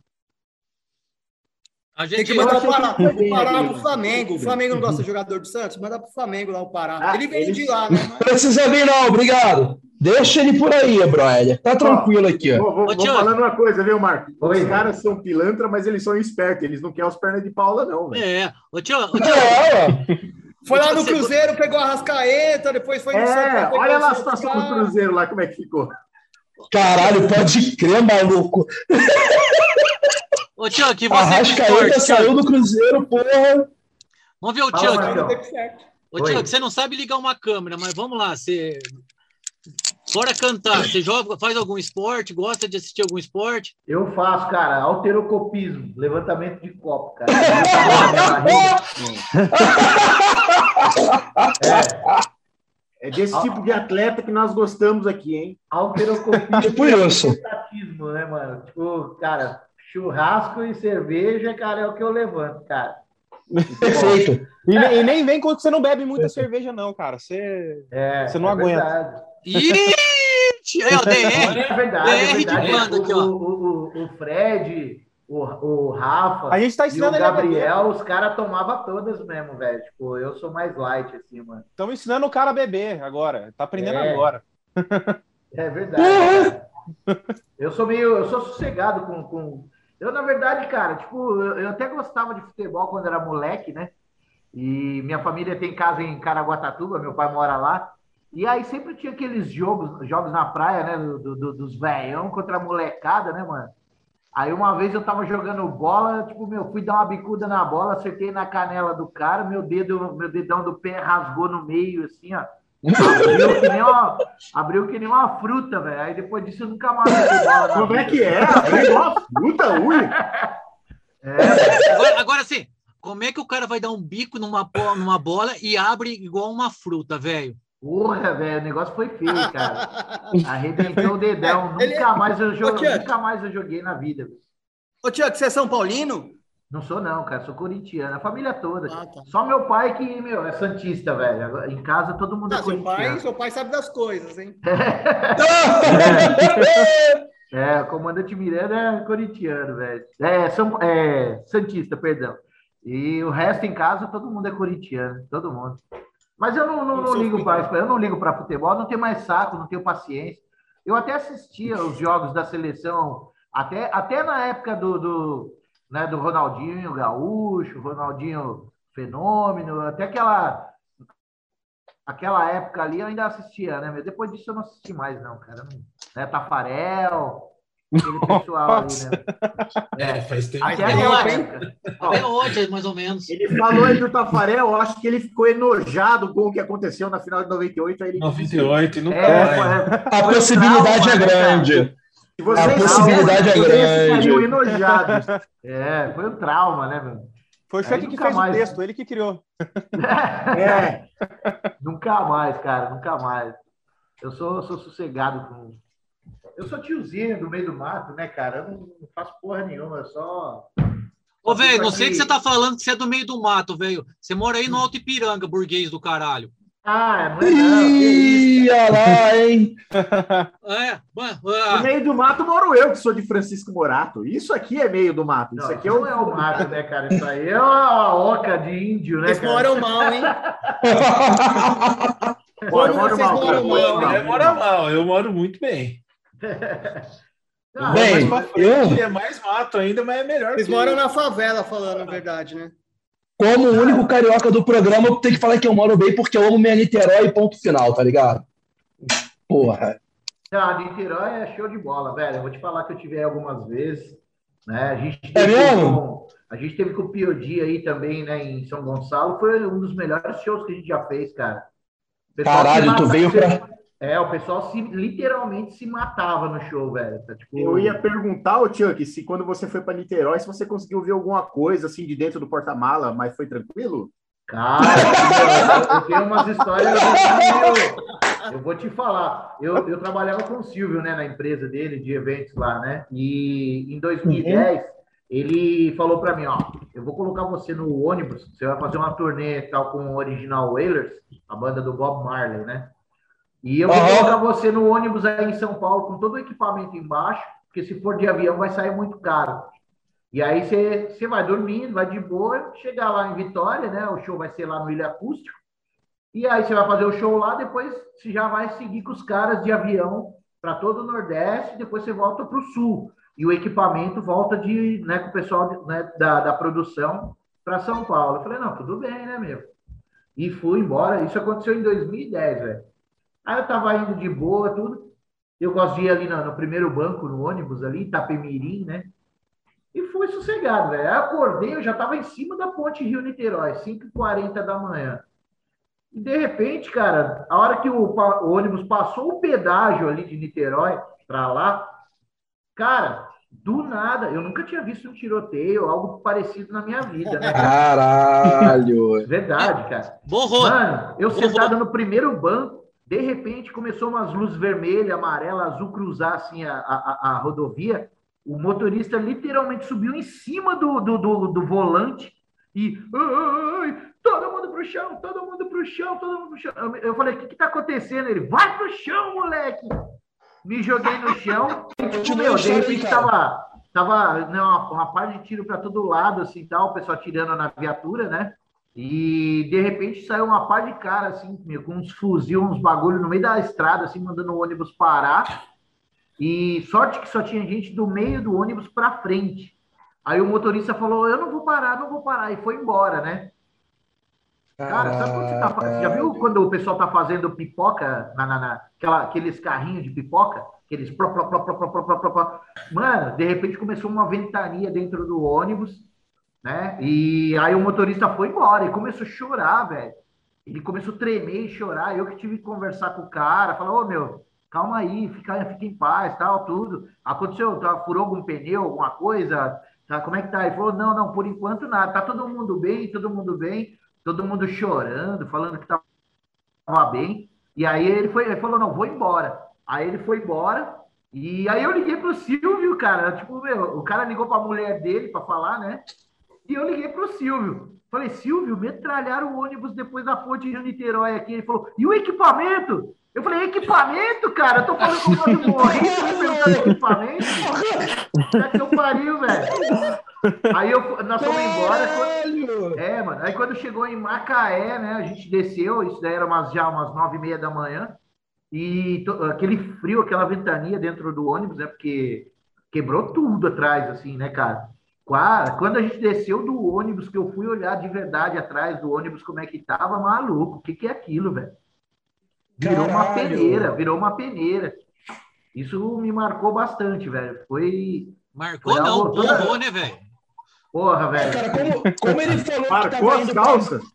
G: A gente tem que mandar o Pará, o Pará pro Flamengo. O Flamengo não gosta de jogador do Santos? Manda pro Flamengo lá o Pará. Ah, ele vem de lá, né?
B: Não precisa vir, não, obrigado. Deixa ele por aí, brother. Tá tranquilo aqui, ó.
E: Vou, vou, vou falando uma coisa, viu, Marco? Os caras são pilantra, mas eles são espertos. Eles não querem os pernas de Paula, não,
A: velho. É. Ô, tio, ô, tio. É,
G: foi lá no Cruzeiro, pegou a Rascaeta, depois foi no
E: é, Olha lá a situação do Cruzeiro lá, como é que ficou.
B: Caralho, pode crer, maluco.
A: Ô, aqui
B: você. Arrascaeta saiu do Cruzeiro, porra.
A: Vamos ver o tio. Ô, tio, você não sabe ligar uma câmera, mas vamos lá. Você. Bora cantar. Você joga, faz algum esporte? Gosta de assistir algum esporte?
D: Eu faço, cara. Alterocopismo, levantamento de copo, cara.
E: é. É desse tipo de atleta que nós gostamos aqui, hein?
D: Alterocopismo.
B: Tipo isso.
D: né, mano? Tipo, cara, churrasco e cerveja, cara, é o que eu levanto, cara.
B: Perfeito.
C: E, e, nem vem quando você não bebe muita cerveja, não, cara. Você, é, você não é aguenta.
A: Verdade. Ixi! É, o DR,
D: é verdade, DR é verdade. Ó. O, o, o Fred, o, o Rafa
C: a gente tá ensinando
D: e o Gabriel, os caras tomavam todas mesmo, velho. Tipo, eu sou mais light, assim, mano.
C: Estamos ensinando o cara a beber agora. Tá aprendendo é. agora.
D: É verdade. eu sou meio. Eu sou sossegado com, com eu, na verdade, cara, tipo, eu, eu até gostava de futebol quando era moleque, né? E minha família tem casa em Caraguatatuba, meu pai mora lá. E aí sempre tinha aqueles jogos, jogos na praia, né? Do, do, dos velhão contra a molecada, né, mano? Aí uma vez eu tava jogando bola, tipo, meu, fui dar uma bicuda na bola, acertei na canela do cara, meu dedo, meu dedão do pé rasgou no meio, assim, ó. Abriu que nem uma, abriu que nem uma fruta, velho. Aí depois disso eu nunca mais
E: bola. Como é que é? Abriu uma fruta, ui?
A: É. Agora, agora sim, como é que o cara vai dar um bico numa, numa bola e abre igual uma fruta, velho?
D: Porra, velho, o negócio foi feio, cara. Arrebentou o dedão. Ele... Nunca, mais eu joguei, Ô, nunca mais eu joguei na vida.
G: Ô, Tiago, você é São Paulino?
D: Não sou, não, cara. Sou corintiano. A família toda. Ah, tá. Só meu pai que, meu, é santista, velho. Em casa todo mundo é ah, é
G: corintiano. Seu pai, seu pai sabe das coisas, hein?
D: é, é, o comandante Miranda é corintiano, velho. É, são, é, santista, perdão. E o resto em casa todo mundo é corintiano. Todo mundo. Mas eu não, não, não ligo para eu não ligo para futebol, não tenho mais saco, não tenho paciência. Eu até assistia os jogos da seleção, até, até na época do, do, né, do Ronaldinho Gaúcho, Ronaldinho Fenômeno, até aquela aquela época ali eu ainda assistia, né? Mas depois disso eu não assisti mais, não, cara. Não, né, Tafarel, aquele pessoal ali, né? É, faz tempo. Até,
A: Até hoje, mais ou menos.
E: Ele falou aí do Tafarel, eu acho que ele ficou enojado com o que aconteceu na final de 98. Aí ele
F: 98, não é,
B: A possibilidade é grande. a possibilidade é grande.
D: enojados. É, foi um trauma, né, meu?
C: Foi o Chuck que fez mais, o texto, ele que criou.
D: é. nunca mais, cara, nunca mais. Eu sou, sou sossegado com, eu sou tiozinho do meio do mato, né, cara? Eu não, faço porra nenhuma, eu só.
A: Ô, velho, não sei que você tá falando que você é do meio do mato, velho. Você mora aí no Alto Ipiranga, burguês do caralho.
D: Ah, não é não. Ih,
B: olha lá, hein?
E: é, mano, ah. No meio do mato moro eu, que sou de Francisco Morato. Isso aqui é meio do mato. Isso não, aqui é
D: não é o mato, né, cara? Isso aí é uma oca de índio, né,
G: Eles cara? moram mal, hein?
F: Bora, moro mal, moram mal, eu moro mal, eu moro muito bem.
B: Não, Bem,
F: eu... é mais mato ainda, mas é melhor.
G: Eles que... moram na favela, falando a verdade, né?
B: Como o único carioca do programa, eu tenho que falar que eu moro bem porque eu amo minha Niterói, ponto final, tá ligado? Porra.
D: Ah, Niterói é show de bola, velho. Eu vou te falar que eu tive algumas vezes. Né? A gente
B: é mesmo? Com,
D: a gente teve com o Piodi aí também, né, em São Gonçalo. Foi um dos melhores shows que a gente já fez, cara.
B: Caralho, tu veio pra.
D: É, o pessoal se, literalmente se matava no show, velho. Tá, tipo...
E: Eu ia perguntar, ô Chuck, se quando você foi para Niterói, se você conseguiu ver alguma coisa assim de dentro do porta-mala, mas foi tranquilo?
D: Cara, eu, tenho umas histórias. Eu, eu vou te falar. Eu, eu trabalhava com o Silvio, né, na empresa dele de eventos lá, né? E em 2010 uhum. ele falou para mim, ó, eu vou colocar você no ônibus, você vai fazer uma turnê tal com o Original Wailers, a banda do Bob Marley, né? E eu vou uhum. colocar você no ônibus aí em São Paulo com todo o equipamento embaixo, porque se for de avião vai sair muito caro. E aí você, você vai dormindo, vai de boa, chegar lá em Vitória, né? O show vai ser lá no Ilha Acústico. E aí você vai fazer o show lá, depois você já vai seguir com os caras de avião para todo o Nordeste, depois você volta para o Sul. E o equipamento volta de, né, com o pessoal né, da, da produção para São Paulo. Eu falei, não, tudo bem, né, meu? E fui embora. Isso aconteceu em 2010, velho. Aí eu tava indo de boa, tudo. Eu gosto de ir ali no, no primeiro banco, no ônibus ali, Itapemirim, né? E fui sossegado, velho. Aí acordei, eu já tava em cima da ponte Rio-Niterói, 5h40 da manhã. E de repente, cara, a hora que o, o ônibus passou o pedágio ali de Niterói para lá, cara, do nada, eu nunca tinha visto um tiroteio, algo parecido na minha vida, né?
B: Caralho!
D: Verdade, cara. Mano, eu sentado no primeiro banco, de repente começou umas luzes vermelha, amarela, azul cruzar assim a, a, a rodovia. O motorista literalmente subiu em cima do, do, do, do volante e todo mundo pro chão, todo mundo pro chão, todo mundo pro chão. Eu, eu falei, o que que tá acontecendo? Ele, vai pro chão, moleque! Me joguei no chão. tipo, meu, de repente tava, tava né, uma, uma parte de tiro para todo lado, assim, tal, o pessoal tirando na viatura, né? E de repente saiu uma par de cara, assim, com uns fuzil, uns bagulho no meio da estrada, assim, mandando o ônibus parar. E sorte que só tinha gente do meio do ônibus para frente. Aí o motorista falou: Eu não vou parar, não vou parar. E foi embora, né? Cara, sabe quando você tá Você já viu quando o pessoal tá fazendo pipoca na, na, na aquela, aqueles carrinhos de pipoca? Aqueles. Pro, Mano, de repente começou uma ventania dentro do ônibus né? E aí o motorista foi embora e começou a chorar, velho. Ele começou a tremer e chorar. Eu que tive que conversar com o cara, falar, ô meu, calma aí, fica, fica em paz, tal, tudo. Aconteceu, tá, furou algum pneu, alguma coisa, Tá, como é que tá? Ele falou, não, não, por enquanto nada. Tá todo mundo bem, todo mundo bem, todo mundo chorando, falando que tava bem. E aí ele, foi, ele falou, não, vou embora. Aí ele foi embora, e aí eu liguei pro Silvio, cara. Tipo, meu, o cara ligou pra mulher dele para falar, né? E eu liguei pro Silvio. Falei, Silvio, metralharam o ônibus depois da ponte de Niterói aqui. Ele falou, e o equipamento? Eu falei, equipamento, cara? Eu tô falando com o Fábio morrer, me perguntando equipamento. Puta que eu pariu, velho. Aí eu, nós fomos embora. Quando, é, mano. Aí quando chegou em Macaé, né? A gente desceu, isso daí era umas, já umas nove e meia da manhã. E to, aquele frio, aquela ventania dentro do ônibus, é né, porque quebrou tudo atrás, assim, né, cara? Quando a gente desceu do ônibus, que eu fui olhar de verdade atrás do ônibus como é que tava, maluco. O que, que é aquilo, velho? Virou Caralho. uma peneira, virou uma peneira. Isso me marcou bastante, velho. Foi.
A: Marcou foi não, borrou, né, velho?
D: Porra, velho.
B: Cara, como, como ele falou
E: Marcou que tava indo
B: calças. Pra...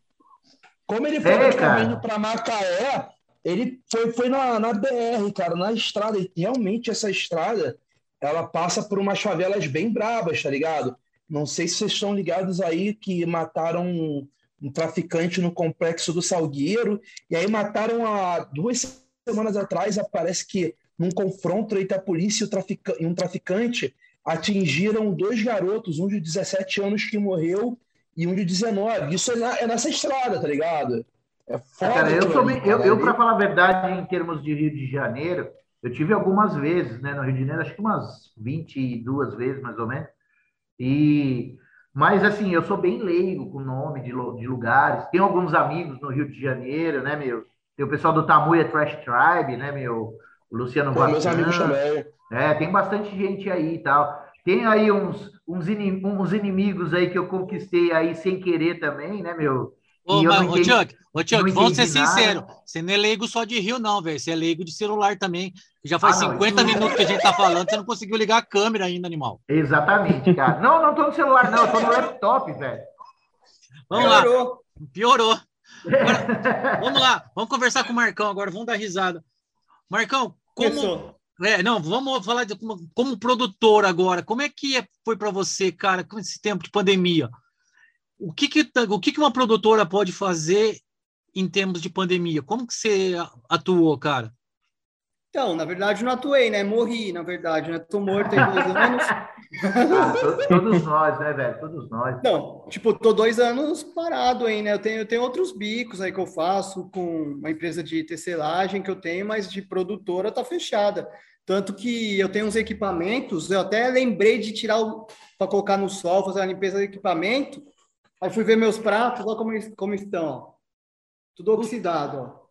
B: Como ele falou é, que tava indo pra Macaé, ele foi, foi na, na BR, cara, na estrada. E realmente essa estrada ela passa por umas favelas bem brabas, tá ligado? Não sei se vocês estão ligados aí que mataram um, um traficante no complexo do Salgueiro, e aí mataram há duas semanas atrás, parece que num confronto entre a polícia e, o trafic... e um traficante, atingiram dois garotos, um de 17 anos que morreu e um de 19. Isso é, na, é nessa estrada, tá ligado?
D: É foda. Cara, eu, sou eu, eu para falar a verdade, em termos de Rio de Janeiro, eu tive algumas vezes, né, no Rio de Janeiro, acho que umas 22 vezes, mais ou menos. E mas assim, eu sou bem leigo com nome de, de lugares. Tenho alguns amigos no Rio de Janeiro, né, meu? Tem o pessoal do Tamuia Trash Tribe, né, meu? O Luciano
B: Pô, meus amigos também.
D: É, tem bastante gente aí e tal. Tem aí uns, uns, uns inimigos aí que eu conquistei aí sem querer também, né, meu?
A: Ô, mas, ô, Chuck, ô, Chuck vamos ser sinceros. Você não é leigo só de Rio, não, velho. Você é leigo de celular também. Já faz ah, não, 50 minutos que a gente tá falando, você não conseguiu ligar a câmera ainda, animal.
D: Exatamente, cara. Não, não tô no celular, não. Eu tô no laptop, velho.
A: Vamos Piorou. lá. Piorou. Agora, vamos lá. Vamos conversar com o Marcão agora. Vamos dar risada. Marcão, como. É, não, vamos falar de como, como produtor agora. Como é que é, foi para você, cara, com esse tempo de pandemia? O que, que, tá, o que, que uma produtora pode fazer em termos de pandemia? Como que você atuou, cara?
G: Então, na verdade, não atuei, né? Morri, na verdade, né? Tô morto tem dois anos.
D: Ah, todos nós, né, velho? Todos nós.
G: Não, tipo, tô dois anos parado aí, né? Eu tenho, eu tenho outros bicos aí que eu faço com uma empresa de tecelagem que eu tenho, mas de produtora tá fechada. Tanto que eu tenho uns equipamentos, eu até lembrei de tirar para colocar no sol, fazer a limpeza do equipamento. Aí fui ver meus pratos, olha como, como estão. Tudo oxidado, ó.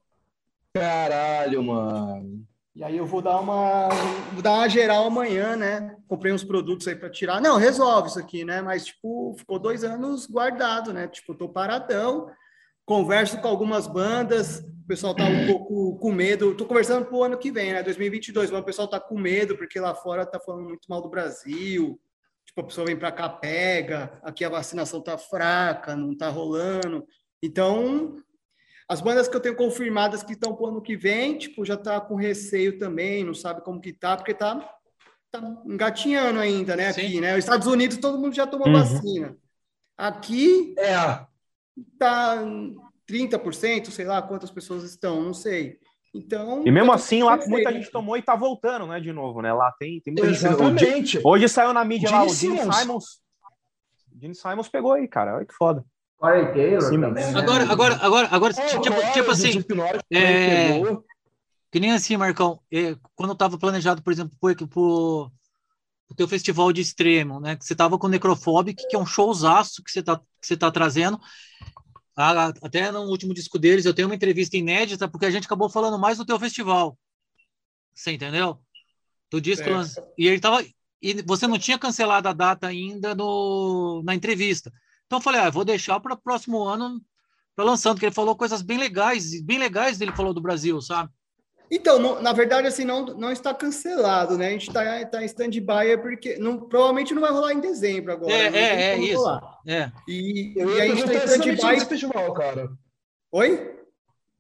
B: Caralho, mano.
G: E aí eu vou dar uma, vou dar uma geral amanhã, né? Comprei uns produtos aí para tirar. Não, resolve isso aqui, né? Mas, tipo, ficou dois anos guardado, né? Tipo, eu tô paradão, converso com algumas bandas, o pessoal tá um pouco com medo. Tô conversando pro ano que vem, né? 2022, mas o pessoal tá com medo porque lá fora tá falando muito mal do Brasil, Tipo, a pessoa vem para cá, pega, aqui a vacinação tá fraca, não tá rolando. Então, as bandas que eu tenho confirmadas que estão pro ano que vem, tipo, já tá com receio também, não sabe como que tá, porque tá, tá engatinhando ainda, né, aqui, Sim. né? Os Estados Unidos todo mundo já tomou uhum. vacina. Aqui é tá 30%, sei lá quantas pessoas estão, não sei. Então,
C: e mesmo assim, lá muita gente tomou e tá voltando, né, de novo, né? Lá tem, tem muita
B: Exatamente.
C: gente. Hoje, saiu na mídia Gene lá, o Gene Simons. Gene Simons pegou aí, cara. Olha que foda.
D: Corey Taylor
A: também, né? Agora, agora, agora, agora, é, tipo, tipo, tipo assim, é, que nem assim, Marcão, é, quando eu tava planejado, por exemplo, pro, pro, o teu festival de extremo, né, que você tava com o Necrophobic, que é um showzaço que você tá, que você tá trazendo, até no último disco deles eu tenho uma entrevista inédita porque a gente acabou falando mais do teu festival. Você entendeu? Do disco e ele tava e você não tinha cancelado a data ainda no, na entrevista. Então eu falei, ah, vou deixar para o próximo ano para lançando, que ele falou coisas bem legais, bem legais dele falou do Brasil, sabe?
G: Então, não, na verdade, assim, não, não está cancelado, né? A gente está tá em stand-by é porque não, provavelmente não vai rolar em dezembro agora.
A: É, né? é, é isso. É.
B: E, eu e a gente está em stand-by. esse festival, cara.
G: Oi?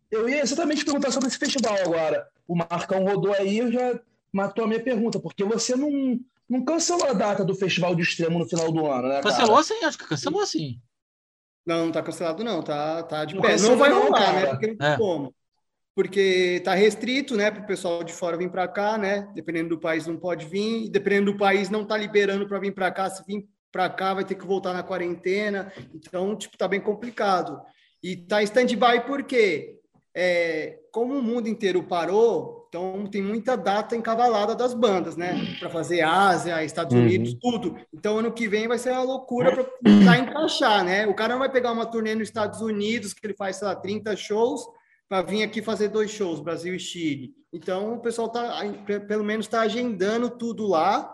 B: Eu ia exatamente perguntar sobre esse festival agora. O Marcão rodou aí e já matou a minha pergunta, porque você não, não cancelou a data do Festival de Extremo no final do ano, né?
A: Cancelou sim, acho que cancelou sim.
G: Não, não tá cancelado, não, tá, tá de pé. Não, não vai rolar, né? Porque não é. como. Porque tá restrito, né, para o pessoal de fora vir para cá, né? Dependendo do país não pode vir, dependendo do país não tá liberando para vir para cá, se vir para cá vai ter que voltar na quarentena. Então, tipo, tá bem complicado. E tá em stand-by porque é, como o mundo inteiro parou, então tem muita data encavalada das bandas, né? Para fazer Ásia, Estados uhum. Unidos, tudo. Então ano que vem vai ser uma loucura para tentar encaixar, né? O cara não vai pegar uma turnê nos Estados Unidos, que ele faz, sei lá, 30 shows, para vir aqui fazer dois shows, Brasil e Chile. Então o pessoal tá, pelo menos está agendando tudo lá,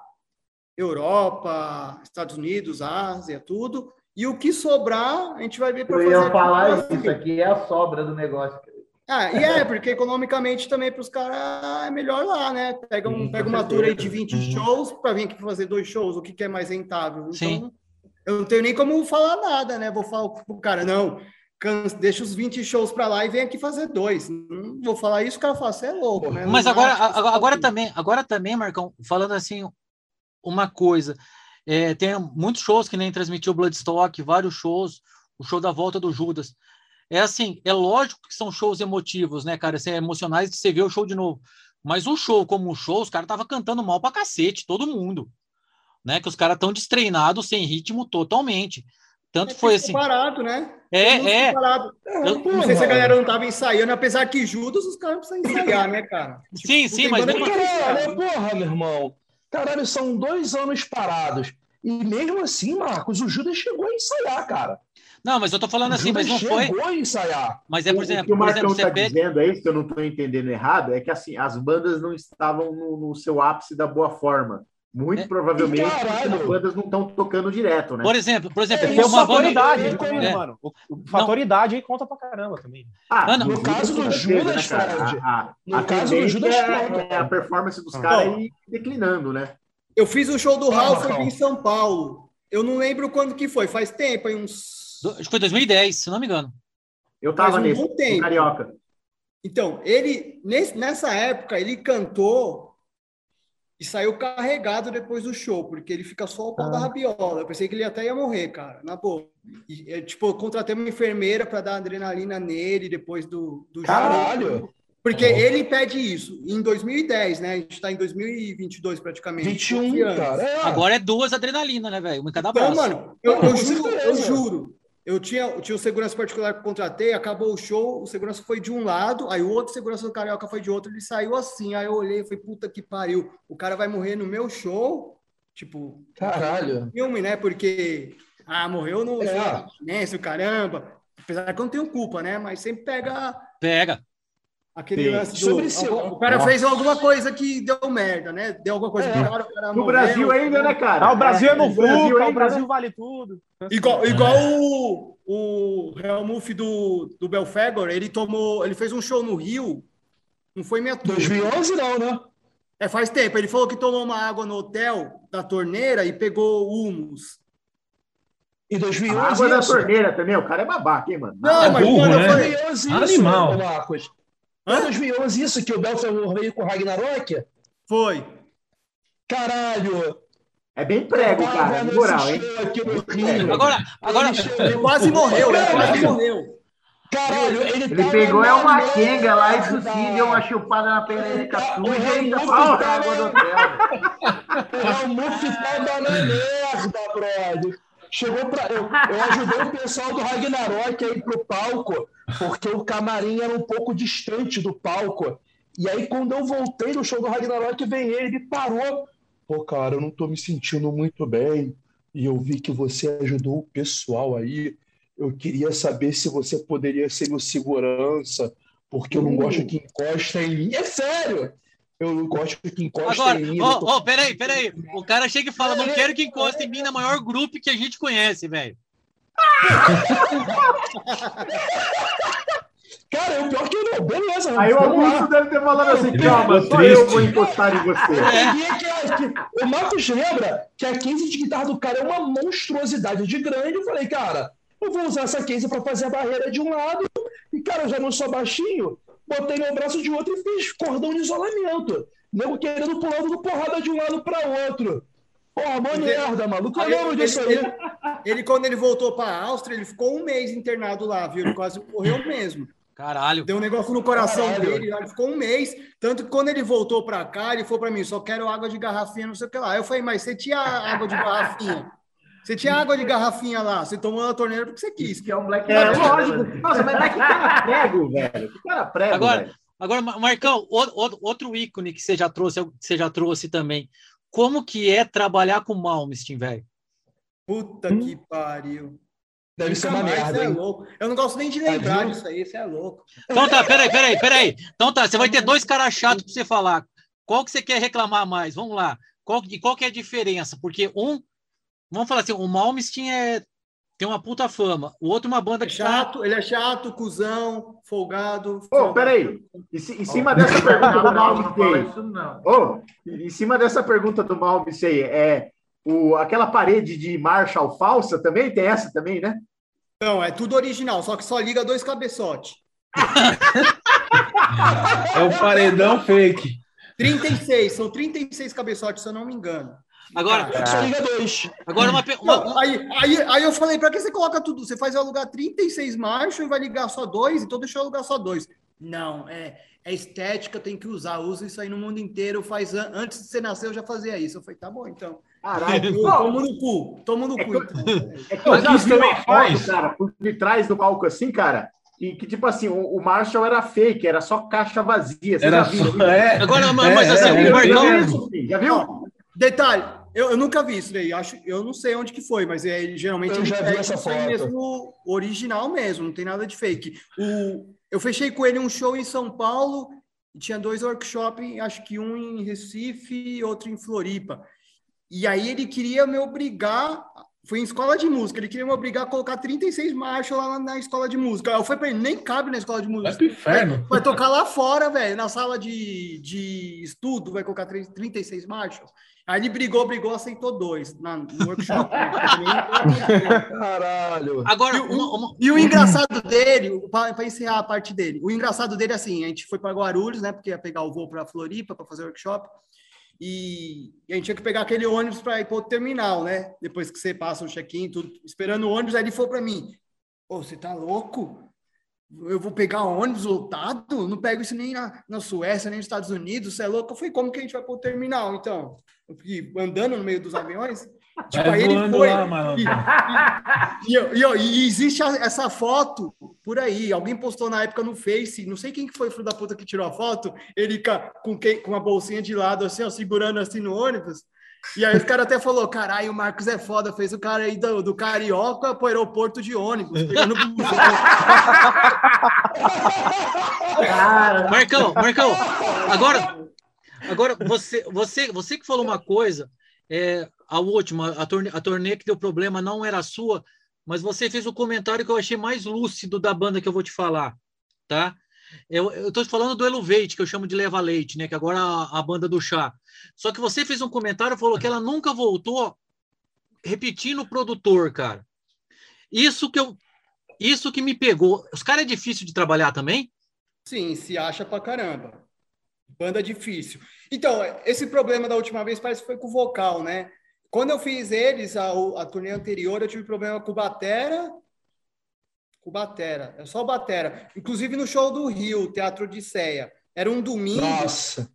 G: Europa, Estados Unidos, Ásia, tudo. E o que sobrar, a gente vai ver
D: para fazer. Eu ia falar isso, aqui é a sobra do negócio.
G: Ah, e é, porque economicamente também para os caras é melhor lá, né? Pega, um, pega uma tour aí de 20 uhum. shows para vir aqui fazer dois shows, o que, que é mais rentável. Então, Sim. eu não tenho nem como falar nada, né? Vou falar pro cara, não, deixa os 20 shows para lá e vem aqui fazer dois. Não vou falar isso, o cara fala, você é louco, né?
A: Mas agora, agora, agora também, agora também, Marcão, falando assim, uma coisa. É, tem muitos shows que nem transmitiu Bloodstock, vários shows, o show da volta do Judas. É assim, é lógico que são shows emotivos, né, cara? Assim, é emocionais de você ver o show de novo. Mas o show, como o show, os caras estavam cantando mal pra cacete, todo mundo. Né? Que os caras estão destreinados, sem ritmo totalmente. Tanto é foi assim.
G: parado, né?
A: É, é.
G: Eu, não sei se a galera não tava ensaiando, apesar que Judas os caras precisam ensaiar, né, cara?
A: Tipo, sim, sim, mas.
B: Mesmo... Caralho, porra, meu irmão. Caralho, são dois anos parados. E mesmo assim, Marcos, o Judas chegou a ensaiar, cara.
A: Não, mas eu tô falando assim, mas não foi.
B: ensaiar.
A: Mas é, por exemplo.
E: O que o Marcão está pega... dizendo é isso, que eu não estou entendendo errado, é que assim, as bandas não estavam no, no seu ápice da boa forma. Muito é. provavelmente Caralho. as bandas não estão tocando direto, né?
A: Por exemplo, por exemplo,
C: é, tem uma banda. Idade, é. mano. O, o fator não. idade aí conta pra caramba também.
B: Ah, não, no, no caso do Judas, né,
E: a, a, a caso do Judas, é, é a performance dos caras aí declinando, né?
G: Eu fiz o show do Ralph aqui em São Paulo. Eu não lembro quando que foi, faz tempo, aí uns
A: Acho que foi 2010, se não me engano.
E: Eu tava um nesse, tempo. Carioca.
G: Então, ele, nessa época, ele cantou e saiu carregado depois do show, porque ele fica só o pau ah. da rabiola. Eu pensei que ele até ia morrer, cara, na boa. E, tipo, eu contratei uma enfermeira para dar adrenalina nele depois do, do
B: Caralho!
G: Porque oh. ele pede isso em 2010, né? A gente está em 2022 praticamente.
B: 21, cara.
A: É. Agora é duas adrenalina, né, velho? Uma em cada
G: então, braço. Então, mano, eu, eu, juro, eu juro. Eu tinha, eu tinha o segurança particular que eu contratei, acabou o show, o segurança foi de um lado, aí o outro segurança do Carioca foi de outro, ele saiu assim, aí eu olhei e falei, puta que pariu, o cara vai morrer no meu show, tipo...
B: Caralho!
G: Filme, né, porque, ah, morreu no é. silêncio, caramba, apesar que eu não tenho culpa, né, mas sempre pega...
A: Pega!
G: Aquele lance do. Sobre o, o cara Nossa. fez alguma coisa que deu merda, né? Deu alguma coisa é.
E: o cara No Brasil ainda, né, cara?
C: Ah, o Brasil é, no é, Brasil, o Brasil né? vale tudo.
G: Igual, igual é. o, o Helmut do, do Belfegor, ele tomou. Ele fez um show no Rio. Não foi minha
B: turma. 2011, não, né?
G: É, faz tempo. Ele falou que tomou uma água no hotel da torneira e pegou humus.
B: Em 2011. A
E: água isso. da torneira também, o cara é babaca, hein, mano?
G: Não, é mas burro, quando né?
B: foi. Animal. Marcos. Hã? 2011 isso que o Belfort veio com o Ragnarok?
G: Foi.
B: Caralho!
E: É bem prego, cara, na moral, hein?
A: Agora, agora
G: ele quase morreu, ele quase morreu.
B: Caralho, ele,
E: ele pegou é uma quenga lá e Suci deu uma chupada na perereca suja e ainda falou água do hotel.
B: É o Muff tava na merda, brother. Chegou pra. Eu, eu ajudei o pessoal do Ragnarok a ir pro palco, porque o camarim era um pouco distante do palco. E aí, quando eu voltei no show do Ragnarok, vem ele e parou. Pô, cara, eu não tô me sentindo muito bem. E eu vi que você ajudou o pessoal aí. Eu queria saber se você poderia ser meu segurança, porque eu não gosto que encosta em mim. É sério! Eu não gosto que encoste
A: Agora, em mim. Ó, tô... oh, peraí, peraí. O cara chega e fala: não quero que encoste em mim na maior grupo que a gente conhece, velho.
B: Cara, o pior que não, beleza.
E: Aí o Augusto deve ter falado assim: calma, só triste. eu vou encostar em você.
B: É. O Marcos lembra que a case de guitarra do cara é uma monstruosidade de grande. Eu falei, cara, eu vou usar essa case para fazer a barreira de um lado. E, cara, eu já não sou baixinho botei meu braço de outro e fiz cordão de isolamento. Nego querendo pulando do porrada de um lado para outro. Porra, mó merda, maluco. Eu lembro disso
G: aí. Ele, ele, quando ele voltou para a Áustria, ele ficou um mês internado lá, viu? Ele quase morreu mesmo.
A: Caralho.
G: Deu um negócio no coração Caralho. dele, ele ficou um mês. Tanto que quando ele voltou para cá, ele falou para mim: só quero água de garrafinha, não sei o que lá. Eu falei, mas você tinha água de garrafinha? Você tinha água de garrafinha lá, você tomou na torneira porque você quis. Que é um black
E: É, lógico. Nossa, mas, mas que cara prego, velho. Que cara prego,
A: Agora,
E: velho.
A: agora Marcão, outro, outro ícone que você já trouxe, que você já trouxe também. Como que é trabalhar com Malmsteen, velho?
G: Puta hum? que pariu.
B: Deve ser uma merda,
G: é louco. Eu não gosto nem de lembrar disso aí, você é louco.
A: Então tá, peraí, peraí, peraí. Então tá, você vai ter dois caras chatos pra você falar. Qual que você quer reclamar mais? Vamos lá. Qual, e qual que é a diferença? Porque um, vamos falar assim, o Malmsteen é, tem uma puta fama. O outro uma banda
G: é que tá chato, tá... ele é chato, cuzão, folgado.
E: Ô, oh, peraí. Em, em cima oh. dessa pergunta do Malmsteen. Oh, em cima dessa pergunta do Malmsteen, é o, aquela parede de Marshall falsa também tem essa também, né?
G: Não, é tudo original, só que só liga dois cabeçotes.
F: é o paredão fake.
G: 36, são 36 cabeçotes, se eu não me engano.
A: Agora,
B: só liga dois.
A: Agora uma, uma...
G: Não, aí, aí, aí eu falei, para que você coloca tudo? Você faz alugar 36 Marshall e vai ligar só dois, então deixa eu alugar só dois. Não, é, é estética, tem que usar. Usa isso aí no mundo inteiro. Faz antes de você nascer, eu já fazia isso. Eu falei, tá bom, então.
E: Caralho,
G: toma no cu, toma no é cu.
E: Então. É que eu já vi também faz, cara, por detrás do palco assim, cara. E que, tipo assim, o, Marshall era fake, era só caixa vazia.
F: Você era
E: viu,
F: só, é,
A: Agora, mas é, assim, é, o
G: Marcão. Já viu? Detalhe, eu, eu, nunca vi isso daí. Acho, eu não sei onde que foi, mas é, geralmente
B: eu já vi essa foto.
G: mesmo original mesmo, não tem nada de fake. O, eu fechei com ele um show em São Paulo e tinha dois workshops, acho que um em Recife e outro em Floripa. E aí ele queria me obrigar, foi em escola de música, ele queria me obrigar a colocar 36 marchas lá na escola de música. Eu falei para ele, nem cabe na escola de música. Vai
F: pro inferno.
G: Vai, vai tocar lá fora, velho, na sala de, de estudo, vai colocar 36 marchas. Aí ele brigou, brigou, aceitou dois na, no workshop.
B: Caralho.
G: Agora, e, uma, uma... e o engraçado dele, para encerrar a parte dele, o engraçado dele é assim: a gente foi para Guarulhos, né? Porque ia pegar o voo para Floripa para fazer workshop. E, e, a gente tinha que pegar aquele ônibus para ir para o terminal, né? Depois que você passa o check-in, tudo, esperando o ônibus, aí ele falou para mim: Ô, você tá louco? Eu vou pegar ônibus lotado? Não pego isso nem na, na Suécia, nem nos Estados Unidos, você é louco? Eu falei: como que a gente vai para o terminal, então? andando no meio dos aviões.
F: Tipo, aí ele foi. Lá,
G: e, e, e, e, existe essa foto por aí. Alguém postou na época no Face. Não sei quem que foi o filho da puta que tirou a foto. Ele com, com a bolsinha de lado, assim, ó, segurando assim no ônibus. E aí os caras até falou: caralho, o Marcos é foda, fez o cara aí do, do Carioca pro aeroporto de ônibus, pegando
A: Marcão, Marcão, agora, Agora, você, você, você que falou uma coisa, é, a última, a, torne, a torneia que deu problema não era sua, mas você fez o um comentário que eu achei mais lúcido da banda que eu vou te falar, tá? Eu estou falando do Elevate, que eu chamo de Leva Leite, né? Que agora é a, a banda do chá. Só que você fez um comentário falou que ela nunca voltou repetindo o produtor, cara. Isso que eu, isso que me pegou. Os caras é difícil de trabalhar também?
G: Sim, se acha pra caramba. Banda difícil. Então, esse problema da última vez parece que foi com o vocal, né? Quando eu fiz eles, a, a turnê anterior, eu tive problema com Batera. Com o Batera. É só o Batera. Inclusive no show do Rio, Teatro Odisseia. Era um domingo.
B: Nossa!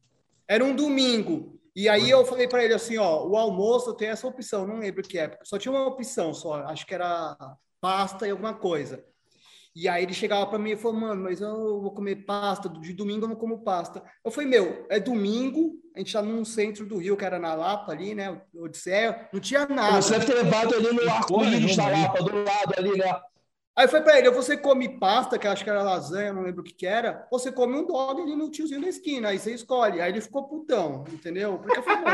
G: Era um domingo. E aí eu falei para ele assim, ó, o almoço tem essa opção, não lembro o que é, só tinha uma opção só, acho que era pasta e alguma coisa. E aí ele chegava para mim e falou, mano, mas eu vou comer pasta, de domingo eu não como pasta. Eu falei, meu, é domingo, a gente tá num centro do Rio, que era na Lapa ali, né, Odisseia, não tinha nada.
B: Você deve ter levado ali no arco-íris da Lapa, do lado ali, né?
G: Aí foi para ele, ou você come pasta, que acho que era lasanha, não lembro o que que era, ou você come um dog ali no tiozinho da esquina, aí você escolhe. Aí ele ficou putão, entendeu? Porque eu falei,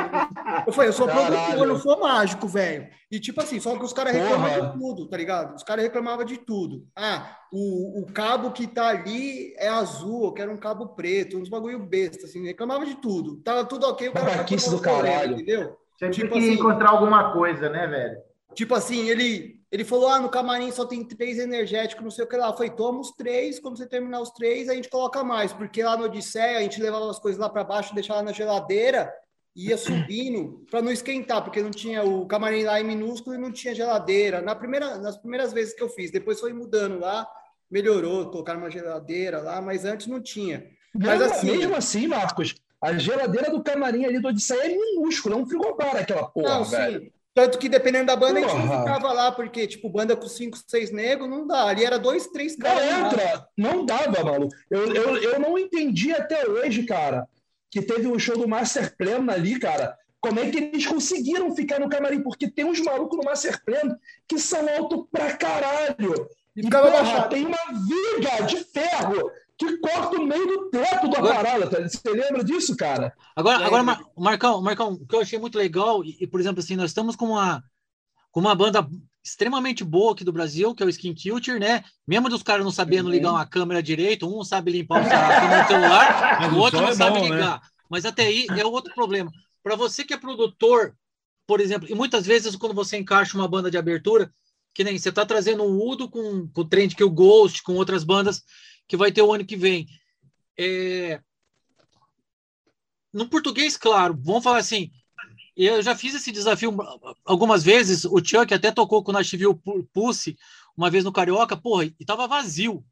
G: eu, falei, eu sou produtor, não sou mágico, velho. E tipo assim, só que os caras reclamavam de tudo, tá ligado? Os caras reclamavam de tudo. Ah, o, o cabo que tá ali é azul, eu quero um cabo preto, uns bagulho besta, assim, reclamava de tudo. Tava tudo ok, o
B: cara... do caralho. Entendeu?
E: Sempre tipo que assim, encontrar alguma coisa, né, velho?
G: Tipo assim, ele ele falou: ah, no camarim só tem três energéticos, não sei o que lá. Falei: toma os três, quando você terminar os três, a gente coloca mais. Porque lá no Odisseia, a gente levava as coisas lá para baixo, deixava na geladeira, ia subindo para não esquentar, porque não tinha o camarim lá em minúsculo e não tinha geladeira. Na primeira, nas primeiras vezes que eu fiz, depois foi mudando lá, melhorou, colocaram uma geladeira lá, mas antes não tinha. Mas
B: mesmo, assim, mesmo assim, Marcos, a geladeira do camarim ali do Odisseia é minúscula, é um frigobar aquela porra, não, velho. Sim.
G: Tanto que dependendo da banda, porra. a gente não ficava lá, porque, tipo, banda com cinco, seis negros, não dá. Ali era dois, três
B: caras. Não entra, não dava, maluco. Eu, eu, eu não entendi até hoje, cara, que teve um show do Master Plan ali, cara. Como é que eles conseguiram ficar no camarim? Porque tem uns malucos no Master Plan que são alto pra caralho. E, ficava porra, tem uma viga de ferro que corta o meio do teto da agora, parada. Tá? Você lembra disso, cara?
A: Agora, é, agora Marcão, Marcão, o que eu achei muito legal, e, e, por exemplo, assim, nós estamos com uma, com uma banda extremamente boa aqui do Brasil, que é o Skin Culture, né? Mesmo dos caras não sabendo ligar uma câmera direito, um sabe limpar o celular, o outro não é sabe bom, né? ligar. Né? Mas até aí é outro problema. Para você que é produtor, por exemplo, e muitas vezes quando você encaixa uma banda de abertura, que nem você está trazendo um Udo com, com o Trend que o Ghost, com outras bandas que vai ter o ano que vem. É... No português, claro, vamos falar assim, eu já fiz esse desafio algumas vezes. O Chuck até tocou com o Nashville Pulse uma vez no Carioca, porra, e tava vazio.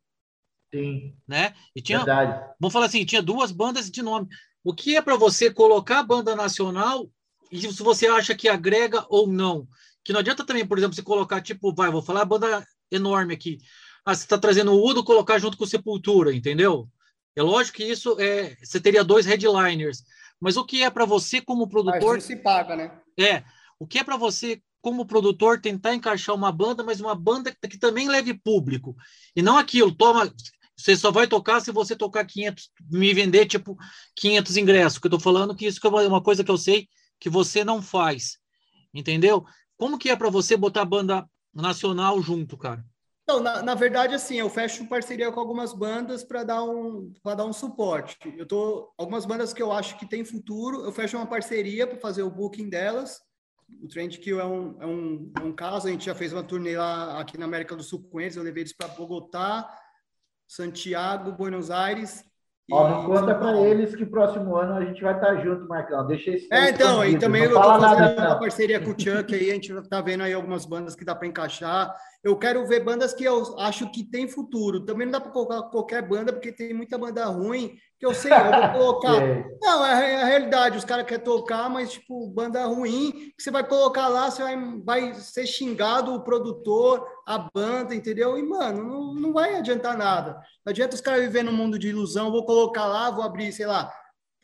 D: Sim.
A: Né? E tinha, Verdade. vamos falar assim, tinha duas bandas de nome. O que é para você colocar a banda nacional e se você acha que agrega ou não? Que não adianta também, por exemplo, você colocar, tipo, vai, vou falar a banda enorme aqui. Ah, você está trazendo o Udo colocar junto com Sepultura, entendeu? É lógico que isso é. Você teria dois headliners. Mas o que é para você como produtor?
G: se paga, né?
A: É. O que é para você como produtor tentar encaixar uma banda, mas uma banda que também leve público e não aquilo. Toma, você só vai tocar se você tocar 500, me vender tipo 500 ingressos. Que eu tô falando que isso é uma coisa que eu sei que você não faz, entendeu? Como que é para você botar banda nacional junto, cara?
G: Não, na, na, verdade, assim, eu fecho parceria com algumas bandas para dar um para dar um suporte. Eu tô algumas bandas que eu acho que tem futuro, eu fecho uma parceria para fazer o booking delas. O Trend Kill é um, é um, é um caso, a gente já fez uma turnê lá aqui na América do Sul com eles, eu levei eles para Bogotá, Santiago, Buenos Aires
D: Ó, não conta para eles que próximo ano a gente vai estar tá junto, Marcão. Deixa esse.
G: É, então, aí também eu tô fazendo nada, uma parceria com o Chuck aí, a gente tá vendo aí algumas bandas que dá para encaixar. Eu quero ver bandas que eu acho que tem futuro. Também não dá para colocar qualquer banda, porque tem muita banda ruim que eu sei, eu vou colocar. é. Não, é a realidade. Os caras querem tocar, mas, tipo, banda ruim, que você vai colocar lá, você vai, vai ser xingado o produtor, a banda, entendeu? E, mano, não, não vai adiantar nada. Não adianta os caras viver num mundo de ilusão, vou colocar lá, vou abrir, sei lá,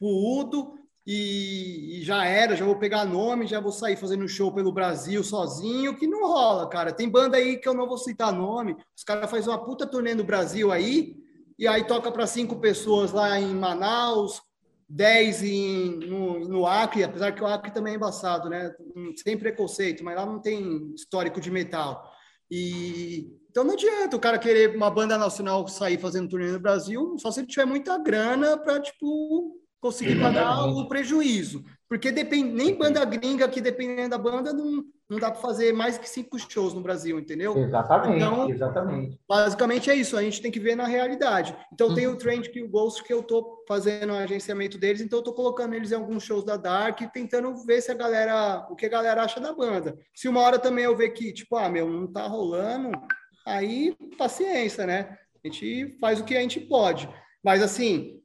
G: Udo, e, e, já era, já vou pegar nome, já vou sair fazendo show pelo Brasil sozinho, que não rola, cara. Tem banda aí que eu não vou citar nome, os caras fazem uma puta turnê no Brasil aí, e aí toca para cinco pessoas lá em Manaus, dez em, no, no Acre, apesar que o Acre também é embaçado, né? Sem preconceito, mas lá não tem histórico de metal. E então não adianta o cara querer uma banda nacional sair fazendo turnê no Brasil, só se ele tiver muita grana para tipo conseguir pagar o prejuízo. Porque depende, nem banda gringa que dependendo da banda não, não dá para fazer mais que cinco shows no Brasil, entendeu?
D: Exatamente, então, exatamente.
G: Basicamente é isso, a gente tem que ver na realidade. Então uhum. tem o Trend que o Ghost que eu tô fazendo o agenciamento deles, então eu tô colocando eles em alguns shows da Dark tentando ver se a galera, o que a galera acha da banda. Se uma hora também eu ver que, tipo, ah, meu, não tá rolando, aí paciência, né? A gente faz o que a gente pode. Mas assim,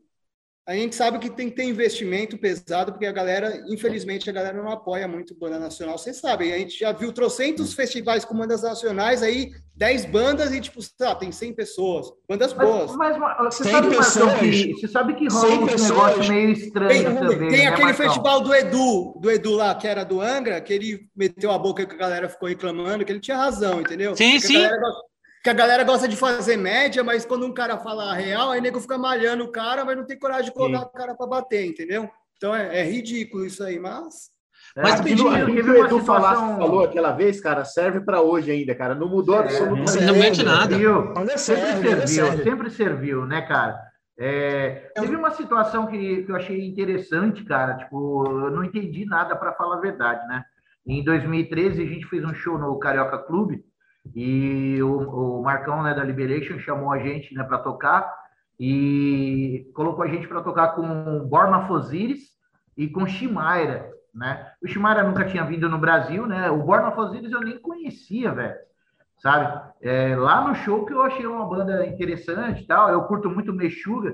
G: a gente sabe que tem que ter investimento pesado, porque a galera, infelizmente, a galera não apoia muito banda nacional. Vocês sabem, a gente já viu trocentos festivais com bandas nacionais aí, 10 bandas e, tipo, tá, tem 100 pessoas. Bandas boas.
D: Mas, mas você, sabe, pessoas, que, você sabe que rola um negócio meio estranho
G: tem,
D: também.
G: Tem né, aquele Marcão? festival do Edu, do Edu lá, que era do Angra, que ele meteu a boca que a galera ficou reclamando, que ele tinha razão, entendeu?
A: Sim,
G: Porque
A: sim
G: que a galera gosta de fazer média, mas quando um cara fala a real, aí o nego fica malhando o cara, mas não tem coragem de colocar Sim. o cara para bater, entendeu? Então é, é, ridículo isso aí, mas.
E: Mas é, aquilo, aquilo que o Edu situação... falou aquela vez, cara, serve para hoje ainda, cara. Não mudou é, absolutamente
A: não mete nada.
D: Sempre serviu, sempre serviu, né, cara? É, teve uma situação que, que eu achei interessante, cara. Tipo, eu não entendi nada para falar a verdade, né? Em 2013 a gente fez um show no Carioca Clube e o, o Marcão né, da Liberation chamou a gente né, para tocar e colocou a gente para tocar com Borma Fosiris e com Shimaira, né? O Shimaira nunca tinha vindo no Brasil, né? O Born of Osiris eu nem conhecia, velho. Sabe? É, lá no show que eu achei uma banda interessante tal. Eu curto muito Meshuga.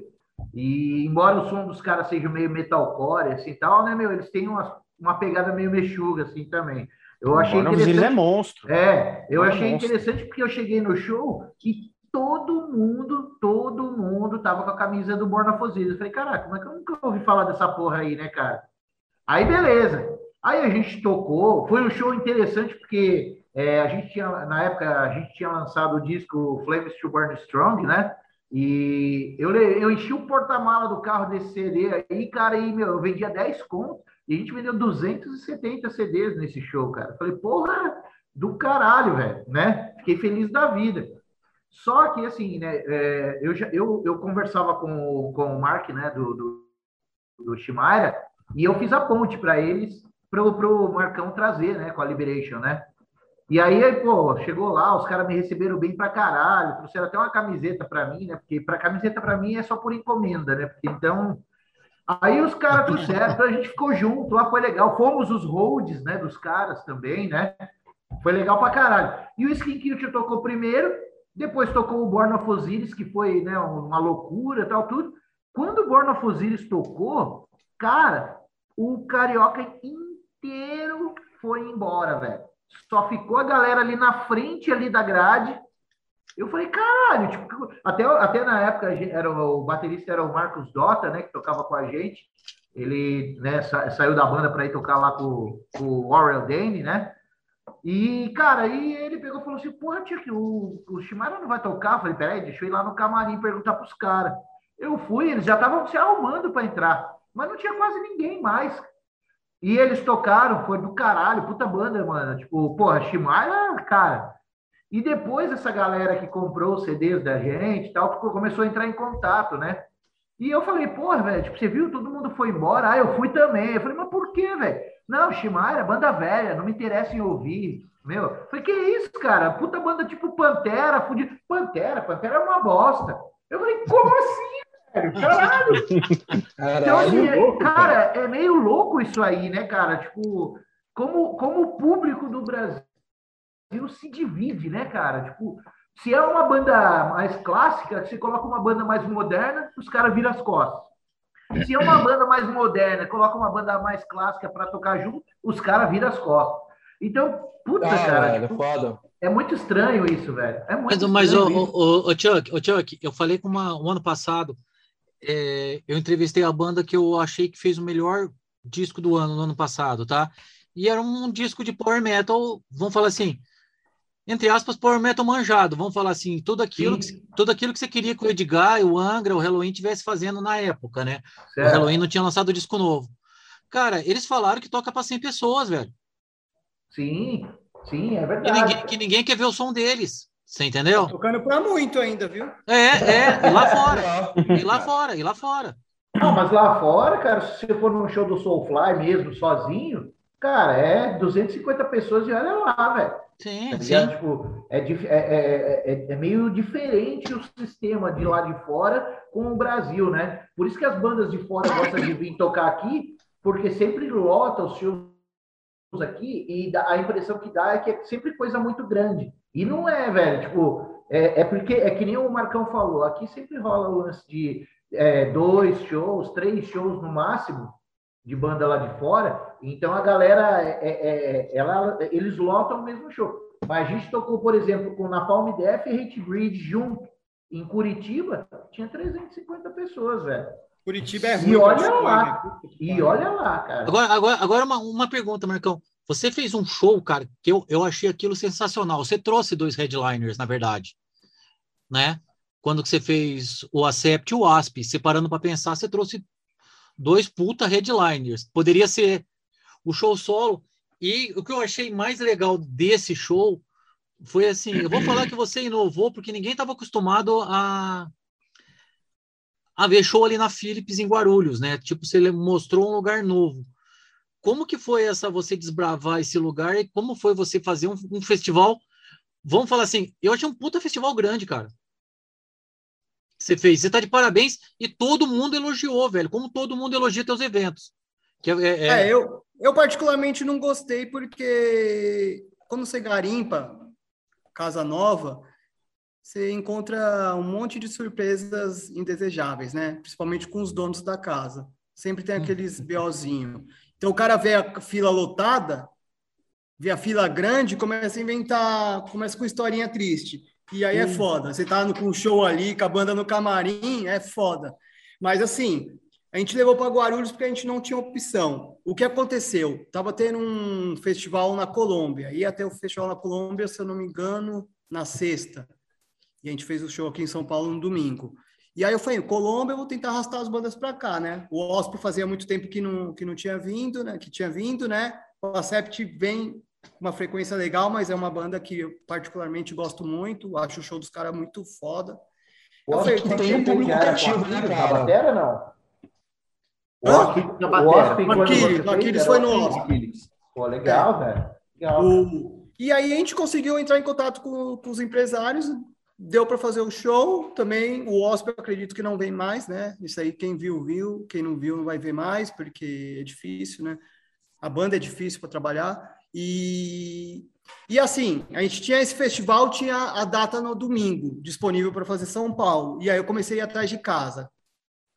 D: E embora o som dos caras seja meio metalcore, assim tal, né, meu? Eles têm uma, uma pegada meio Meshuga, assim, também. Eu achei Born interessante.
C: é monstro.
D: É, eu é achei interessante porque eu cheguei no show e todo mundo, todo mundo tava com a camisa do Born of Osiris. Eu falei, caraca, como é que eu nunca ouvi falar dessa porra aí, né, cara? Aí, beleza. Aí a gente tocou, foi um show interessante porque é, a gente tinha, na época, a gente tinha lançado o disco Flames to Burn Strong, né? E eu, eu enchi o porta-mala do carro desse CD aí, cara, e meu, eu vendia 10 contos e a gente vendeu 270 CDs nesse show, cara. Falei, porra, do caralho, velho, né? Fiquei feliz da vida. Só que, assim, né, é, eu, já, eu, eu conversava com, com o Mark, né, do, do, do e eu fiz a ponte para eles, para o Marcão trazer, né, com a Liberation, né? E aí, pô, chegou lá, os caras me receberam bem pra caralho, trouxeram até uma camiseta para mim, né? Porque para camiseta para mim é só por encomenda, né? Porque então. Aí os caras trouxeram, a gente ficou junto, lá foi legal. Fomos os holds, né, dos caras também, né? Foi legal pra caralho. E o Skin Kill tocou primeiro, depois tocou o Born of Osiris, que foi né, uma loucura tal, tudo. Quando o Born of Osiris tocou, cara, o carioca inteiro foi embora, velho. Só ficou a galera ali na frente ali da grade. Eu falei, caralho, tipo, até, até na época era o baterista era o Marcos Dota, né, que tocava com a gente. Ele né, sa, saiu da banda para ir tocar lá com, com o Warrell Dane, né? E, cara, aí ele pegou e falou assim: Porra, tia, que o, o Shimara não vai tocar. Eu falei: Peraí, deixa eu ir lá no camarim perguntar pros caras. Eu fui, eles já estavam se arrumando para entrar, mas não tinha quase ninguém mais. E eles tocaram, foi do caralho, puta banda, mano. Tipo, porra, Shimara, cara. E depois essa galera que comprou os CDs da gente tal, começou a entrar em contato, né? E eu falei, porra, velho, tipo, você viu, todo mundo foi embora. Ah, eu fui também. Eu falei, mas por quê, velho? Não, Shimara, banda velha, não me interessa em ouvir. Meu, falei, que isso, cara? Puta banda tipo Pantera, fudido. Pantera, Pantera é uma bosta. Eu falei, como assim, velho? Caralho! Caralho então, assim, é, cara, é meio louco isso aí, né, cara? Tipo, como, como o público do Brasil se divide, né, cara? Tipo, se é uma banda mais clássica, você coloca uma banda mais moderna, os caras viram as costas. Se é uma banda mais moderna, coloca uma banda mais clássica para tocar junto, os caras viram as costas. Então, puta, ah, cara. Velho, tipo, foda. É muito estranho isso, velho. É muito
A: mas, mas o, o, o, Chuck, o Chuck, eu falei com uma, um ano passado, é, eu entrevistei a banda que eu achei que fez o melhor disco do ano, no ano passado, tá? E era um disco de power metal, vamos falar assim, entre aspas, power metal manjado, vamos falar assim, tudo aquilo, que, tudo aquilo que você queria que o Edgar, o Angra, o Halloween tivesse fazendo na época, né? Certo. O Halloween não tinha lançado disco novo. Cara, eles falaram que toca para 100 pessoas, velho.
D: Sim, sim, é verdade.
A: Que ninguém, que ninguém quer ver o som deles. Você entendeu?
G: Tá tocando para muito ainda, viu?
A: É, é, e lá fora. e lá fora, e lá fora.
D: Não, mas lá fora, cara, se você for num show do Soulfly mesmo, sozinho, cara, é 250 pessoas e olha lá, velho.
A: Sim, tá sim.
D: Tipo, é, é, é, é, meio diferente o sistema de lá de fora com o Brasil, né? Por isso que as bandas de fora gostam de vir tocar aqui, porque sempre lota os shows aqui e a impressão que dá é que é sempre coisa muito grande. E não é, velho. Tipo, é, é porque é que nem o Marcão falou, aqui sempre rola o lance de é, dois shows, três shows no máximo de banda lá de fora, então a galera, é, é, é, ela, eles lotam o mesmo show. Mas a gente tocou, por exemplo, com Napalm Death e Hate Breed junto em Curitiba, tinha 350 pessoas, velho.
G: Curitiba é ruim.
D: E olha lá, e olha lá, cara.
A: Agora, agora, agora uma, uma pergunta, Marcão. Você fez um show, cara, que eu, eu achei aquilo sensacional. Você trouxe dois headliners, na verdade, né? Quando você fez o Acept e o Asp, separando para pensar, você trouxe dois puta headliners. Poderia ser o show solo. E o que eu achei mais legal desse show foi assim: eu vou falar que você inovou, porque ninguém estava acostumado a, a ver show ali na Philips em Guarulhos, né? Tipo, você mostrou um lugar novo. Como que foi essa você desbravar esse lugar e como foi você fazer um, um festival? Vamos falar assim, eu achei um puta festival grande, cara você fez. Você está de parabéns e todo mundo elogiou, velho. Como todo mundo elogia teus eventos.
G: Que é, é... é, eu, eu particularmente não gostei porque quando você garimpa casa nova, você encontra um monte de surpresas indesejáveis, né? Principalmente com os donos da casa. Sempre tem aqueles BOzinho. Então o cara vê a fila lotada, vê a fila grande, começa a inventar, começa com historinha triste. E aí é foda. Você tá com um show ali, com a banda no camarim, é foda. Mas assim, a gente levou para Guarulhos porque a gente não tinha opção. O que aconteceu? Tava tendo um festival na Colômbia. Ia até o festival na Colômbia, se eu não me engano, na sexta. E a gente fez o show aqui em São Paulo no domingo. E aí eu falei, Colômbia, eu vou tentar arrastar as bandas para cá, né? O OSP fazia muito tempo que não, que não tinha vindo, né? Que tinha vindo, né? O Acept vem uma frequência legal, mas é uma banda que eu particularmente gosto muito. Acho o show dos caras muito foda.
D: O eu falei, tem um público cativo, né, cara? Na batera, não? O OSP, o OSP,
G: Aquiles foi no
D: OSP. Pô, legal, é. velho. Legal. O...
G: E aí a gente conseguiu entrar em contato com, com os empresários, deu para fazer o show também. O hóspede, eu acredito que não vem mais, né? Isso aí, quem viu, viu. Quem não viu, não vai ver mais, porque é difícil, né? A banda é difícil para trabalhar. E, e assim, a gente tinha esse festival, tinha a data no domingo, disponível para fazer São Paulo. E aí eu comecei a ir atrás de casa.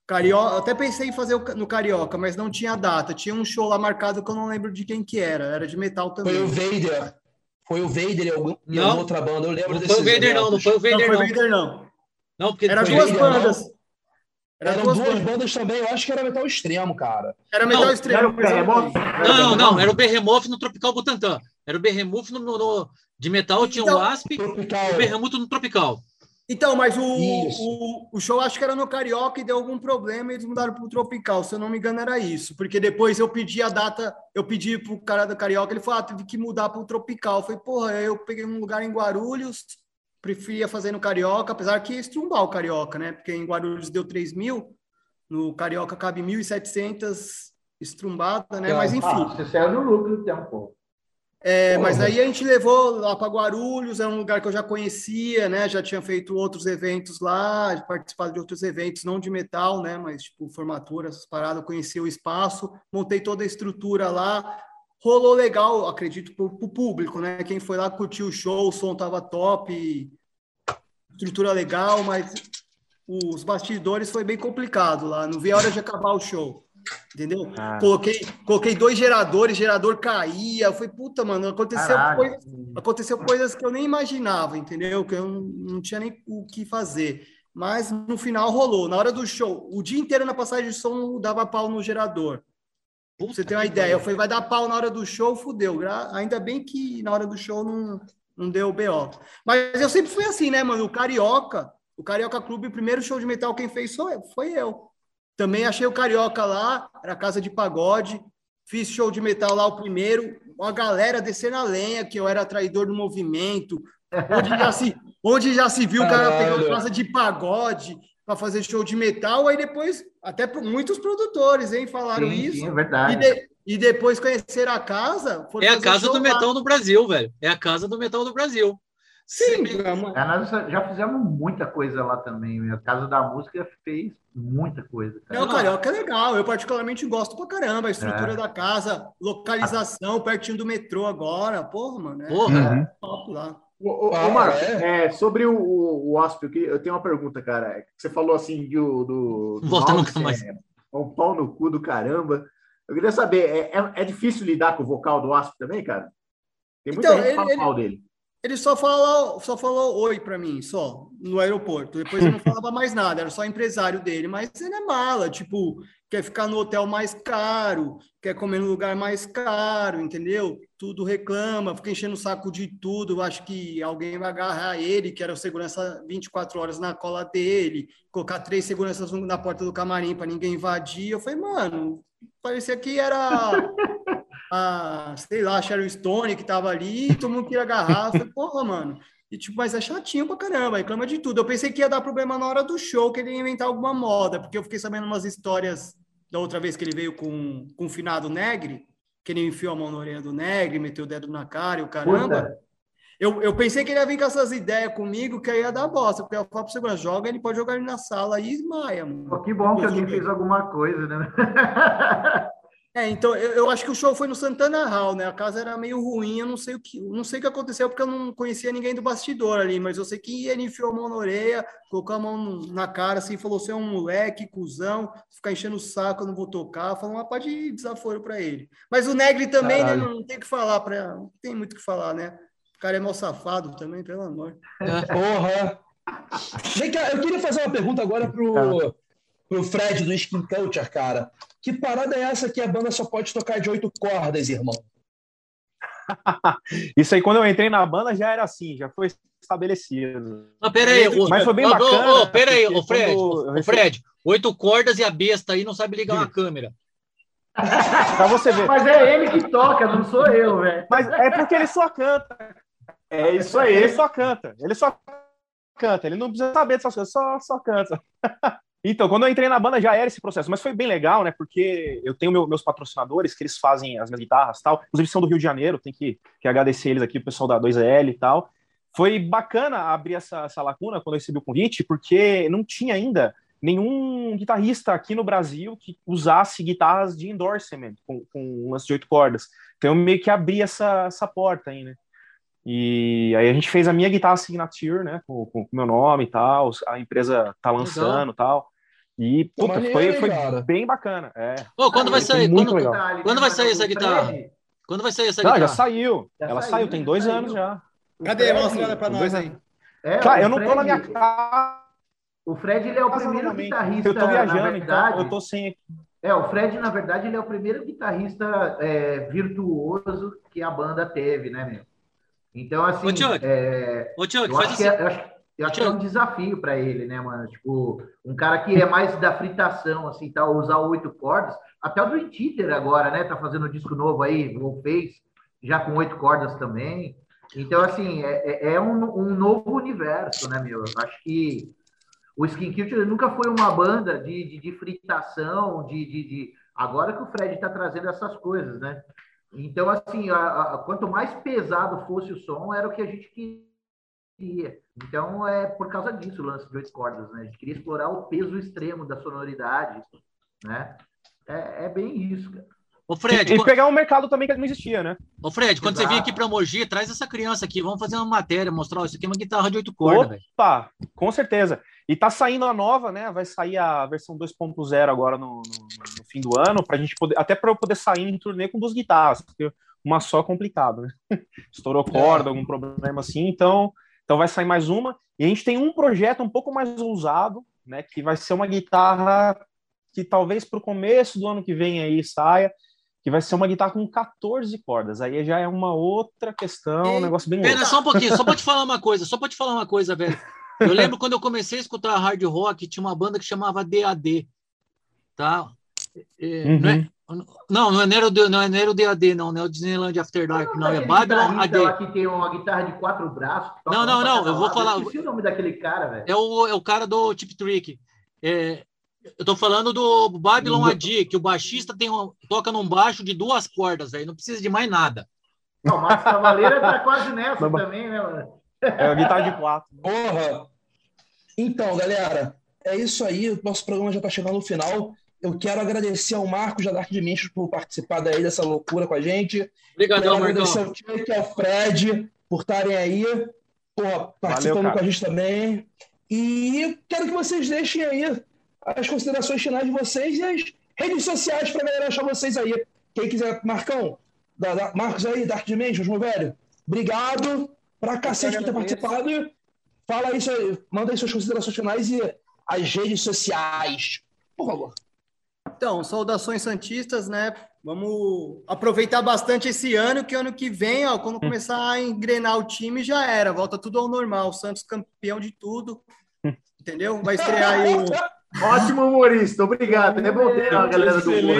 G: Carioca, até pensei em fazer no Carioca, mas não tinha data. Tinha um show lá marcado que eu não lembro de quem que era. Era de metal também.
B: Foi o Vader. Foi o Vader em alguma outra banda, eu lembro
A: não Foi o Vader, não, não foi o Vader, não.
G: Foi o Vader, não. Não, porque Era duas Vader, bandas. Não.
B: Era Eram duas, duas bandas. bandas. também, eu acho que era metal extremo, cara.
G: Era metal não, extremo. Era o
A: Behemoth? Não, não, não, era o Behemoth no Tropical Butantã. Era o Behemoth no, no, de metal, tinha então, o Asp e o Behemoth no Tropical.
G: Então, mas o, o, o, show acho que era no Carioca e deu algum problema e eles mudaram para o Tropical. Se eu não me engano, era isso. Porque depois eu pedi a data, eu pedi para o cara do Carioca, ele falou: ah, teve que mudar para o Tropical. Eu falei, porra, eu peguei um lugar em Guarulhos, preferia fazer no Carioca, apesar que estrumbar o Carioca, né? Porque em Guarulhos deu 3 mil, no Carioca cabe 1.700 estrumbada, né? Mas enfim. Ah,
D: você saiu no lucro, então, pô.
G: É, mas aí a gente levou lá para Guarulhos, é um lugar que eu já conhecia, né? Já tinha feito outros eventos lá, participado de outros eventos, não de metal, né? Mas tipo formatura, essas paradas, eu conheci o espaço, montei toda a estrutura lá, rolou legal, acredito, para o público, né? Quem foi lá curtiu o show, o som tava top, estrutura legal, mas os bastidores foi bem complicado lá, não vi a hora de acabar o show. Entendeu? Ah. Coloquei, coloquei dois geradores, gerador caía. Eu falei, puta, mano, aconteceu, coisa, aconteceu coisas que eu nem imaginava, entendeu? Que eu não, não tinha nem o que fazer. Mas no final rolou. Na hora do show, o dia inteiro na passagem de som dava pau no gerador. Pra você ter uma ideia. Eu falei, vai dar pau na hora do show, fudeu. Ainda bem que na hora do show não, não deu BO. Mas eu sempre fui assim, né, mano? O Carioca, o Carioca Clube, o primeiro show de metal quem fez foi eu. Também achei o Carioca lá, era casa de pagode. Fiz show de metal lá o primeiro. Uma galera descendo a lenha, que eu era traidor do movimento. Onde já se, onde já se viu o cara pegando casa de pagode para fazer show de metal. Aí depois, até muitos produtores, hein, falaram sim, isso. Sim,
D: é verdade.
G: E, de, e depois conhecer a casa.
A: É a casa do metal no Brasil, velho. É a casa do metal do Brasil.
D: Sim, é, nós já fizemos muita coisa lá também. A Casa da Música fez muita coisa.
G: Cara. É, o Carioca é legal. Eu particularmente gosto pra caramba. A estrutura é. da casa, localização, pertinho do metrô agora. Porra, mano. É,
E: Porra. É top lá. Ô, ah, Marco, é? é? sobre o, o, o eu tenho uma pergunta, cara. Você falou assim do. do,
A: do Volta nunca mais.
E: É, um pau no cu do caramba. Eu queria saber, é, é, é difícil lidar com o vocal do Asp também, cara? Tem muita então, gente que fala mal dele.
G: Ele só falou, só falou oi para mim, só, no aeroporto. Depois eu não falava mais nada, era só empresário dele. Mas ele é mala, tipo, quer ficar no hotel mais caro, quer comer no lugar mais caro, entendeu? Tudo reclama, fica enchendo o saco de tudo. Acho que alguém vai agarrar ele, que era o segurança 24 horas na cola dele, colocar três seguranças na porta do camarim para ninguém invadir. Eu falei, mano, parecia que era a, sei lá, a Sharon Stone que tava ali, todo mundo queria agarrar. Eu falei, porra, mano. E, tipo, mas é chatinho pra caramba, reclama de tudo. Eu pensei que ia dar problema na hora do show, que ele ia inventar alguma moda, porque eu fiquei sabendo umas histórias da outra vez que ele veio com, com o finado Negre, que ele enfiou a mão na orelha do Negre, meteu o dedo na cara e o caramba. Eu, eu pensei que ele ia vir com essas ideias comigo, que ia dar bosta, porque eu falo pro segurança, joga, ele pode jogar ele na sala e esmaia, mano.
D: Pô, que bom que alguém fez alguma coisa, né?
G: É, então eu, eu, acho que o show foi no Santana Hall, né? A casa era meio ruim, eu não sei o que, não sei o que aconteceu porque eu não conhecia ninguém do bastidor ali, mas eu sei que ele enfiou a mão na orelha, colocou a mão na cara assim, falou: "Você é um moleque, cuzão, ficar enchendo o saco, eu não vou tocar". Falou uma parte de desaforo para ele. Mas o Negri também né, não tem o que falar para, não tem muito o que falar, né? O cara é mal safado também, pelo amor.
B: É. Porra. Vem cá, eu queria fazer uma pergunta agora pro pro Fred do Skin Culture, cara. Que parada é essa que a banda só pode tocar de oito cordas, irmão?
C: Isso aí, quando eu entrei na banda, já era assim, já foi estabelecido.
A: Não, peraí, Mas foi bem bacana. Oh, oh, peraí, o Fred, o Fred, oito cordas e a besta aí não sabe ligar uma câmera.
C: pra você ver.
D: Mas é ele que toca, não sou eu, velho.
C: Mas é porque ele só canta. É isso aí. Ele só canta. Ele só canta. Ele não precisa saber dessas coisas, só, só canta. Então, quando eu entrei na banda já era esse processo, mas foi bem legal, né? Porque eu tenho meu, meus patrocinadores que eles fazem as minhas guitarras tal, inclusive são do Rio de Janeiro, tem que, que agradecer eles aqui, o pessoal da 2L e tal. Foi bacana abrir essa, essa lacuna quando eu recebi o convite, porque não tinha ainda nenhum guitarrista aqui no Brasil que usasse guitarras de endorsement com, com umas de oito cordas. Então eu meio que abri essa, essa porta aí, né? E aí a gente fez a minha guitarra signature, né, com o meu nome e tal, a empresa tá lançando e tal. E, puta, foi, foi bem bacana. É.
A: Pô, quando vai sair? Quando, quando vai sair essa guitarra? Quando vai sair essa guitarra?
C: Não, já saiu. Já ela saiu, tem dois saiu. anos já.
G: Cadê? Mostra ela pra nós aí.
C: É, Cara, eu não tô na minha casa.
D: O Fred ele é o primeiro guitarrista.
C: Eu tô viajando, então eu tô sem aqui.
D: É, o Fred, na verdade, ele é o primeiro guitarrista é, virtuoso que a banda teve, né, meu? Então, assim. Ô,
A: Chuck,
D: é,
A: Ô, Chuck, faz assim.
D: É, acho, eu acho que é um desafio para ele, né, mano? Tipo, um cara que é mais da fritação, assim, tá, usar oito cordas. Até o Dream Theater agora, né? Tá fazendo um disco novo aí, ou fez, já com oito cordas também. Então, assim, é, é, é um, um, novo universo, né, meu? Eu acho que o Skin Culture nunca foi uma banda de, de, de fritação, de, de, de, Agora que o Fred está trazendo essas coisas, né? Então, assim, a, a, quanto mais pesado fosse o som, era o que a gente queria então, é por causa disso o lance de oito cordas, né? A gente queria explorar o peso extremo da sonoridade, né? É, é bem isso, cara.
C: Ô Fred, e, e, pegar um mercado também que não existia, né?
A: Ô Fred, quando Exato. você vir aqui para Mogi, traz essa criança aqui, vamos fazer uma matéria, mostrar isso aqui é uma guitarra de oito cordas,
C: Opa, véio. com certeza. E tá saindo a nova, né? Vai sair a versão 2.0 agora no, no, no, fim do ano, pra gente poder, até para eu poder sair em turnê com duas guitarras, porque uma só é complicado, né? Estourou corda, é. algum problema assim, então então vai sair mais uma. E a gente tem um projeto um pouco mais ousado, né? Que vai ser uma guitarra que talvez para o começo do ano que vem aí saia, que vai ser uma guitarra com 14 cordas. Aí já é uma outra questão, um negócio bem
A: Pera só um pouquinho, só para te falar uma coisa, só para te falar uma coisa, velho. Eu lembro quando eu comecei a escutar hard rock, tinha uma banda que chamava DAD, tá? É, uhum. Não é, não, não era, o, não era o DAD, não, não é o Disneyland After Dark, não, não é Babylon AD.
D: Aqui tem uma guitarra de quatro braços.
A: Não, não, não, eu vou falar.
D: Eu o nome daquele cara, velho.
A: É o, é o cara do Tip Trick. É, eu tô falando do Babylon AD, que o baixista tem um, toca num baixo de duas cordas, velho, não precisa de mais nada.
D: Não, o Marcos Cavaleira tá quase nessa também, né, mano? É
C: a guitarra de quatro.
B: Porra! Então, galera, é isso aí. O nosso programa já tá chegando no final. Eu quero agradecer ao Marcos da Dark Dimensions por participar daí dessa loucura com a gente.
A: Obrigadão,
B: Marcão. agradecer ao Chuck e ao Fred por estarem aí, pô, participando Valeu, com a gente também. E quero que vocês deixem aí as considerações finais de vocês e as redes sociais para a galera achar vocês aí. Quem quiser, Marcão, da, da, Marcos aí, Dark Dimensions, meu velho, obrigado pra cacete por ter participado. Fala aí, manda aí suas considerações finais e as redes sociais, por favor.
G: Então, saudações santistas, né? Vamos aproveitar bastante esse ano, que ano que vem, ó, quando começar a engrenar o time, já era, volta tudo ao normal. O Santos campeão de tudo, entendeu? Vai estrear aí o.
D: Ótimo humorista, obrigado. É bom ter a galera do humor.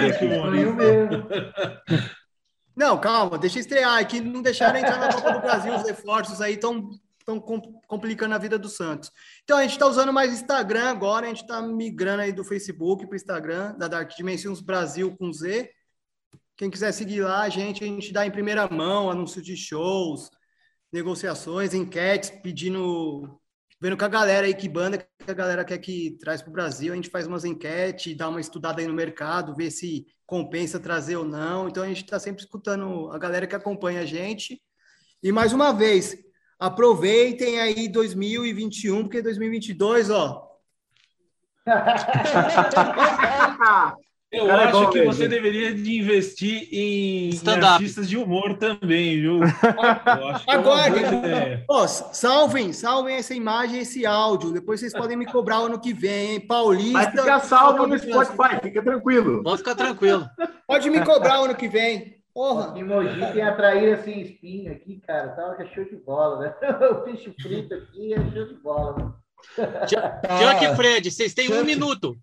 G: Não, calma, deixa estrear. É que não deixaram entrar na Copa do Brasil, os reforços aí estão estão complicando a vida do Santos. Então a gente está usando mais Instagram agora, a gente está migrando aí do Facebook para o Instagram, da Dark Dimensions Brasil com Z. Quem quiser seguir lá, a gente, a gente dá em primeira mão anúncios de shows, negociações, enquetes, pedindo vendo com a galera aí que banda que a galera quer que traz para o Brasil. A gente faz umas enquetes, dá uma estudada aí no mercado, ver se compensa trazer ou não. Então a gente está sempre escutando a galera que acompanha a gente. E mais uma vez, aproveitem aí 2021, porque 2022, ó.
F: Eu Cara, acho que você deveria de investir em, em, artistas de humor também, viu?
G: Aguardem. É oh, salvem, salvem essa imagem, esse áudio. Depois vocês podem me cobrar o ano que vem, hein? Paulista. Vai
E: ficar salvo no Spotify, fica tranquilo.
A: Pode ficar tranquilo.
G: Pode me cobrar o ano que vem. Porra.
D: Emoji tem a traíra sem espinho aqui, cara. Tava que é show de bola, né? O peixe frito aqui é show de bola. Né?
A: Chuck e Fred, vocês têm um minuto.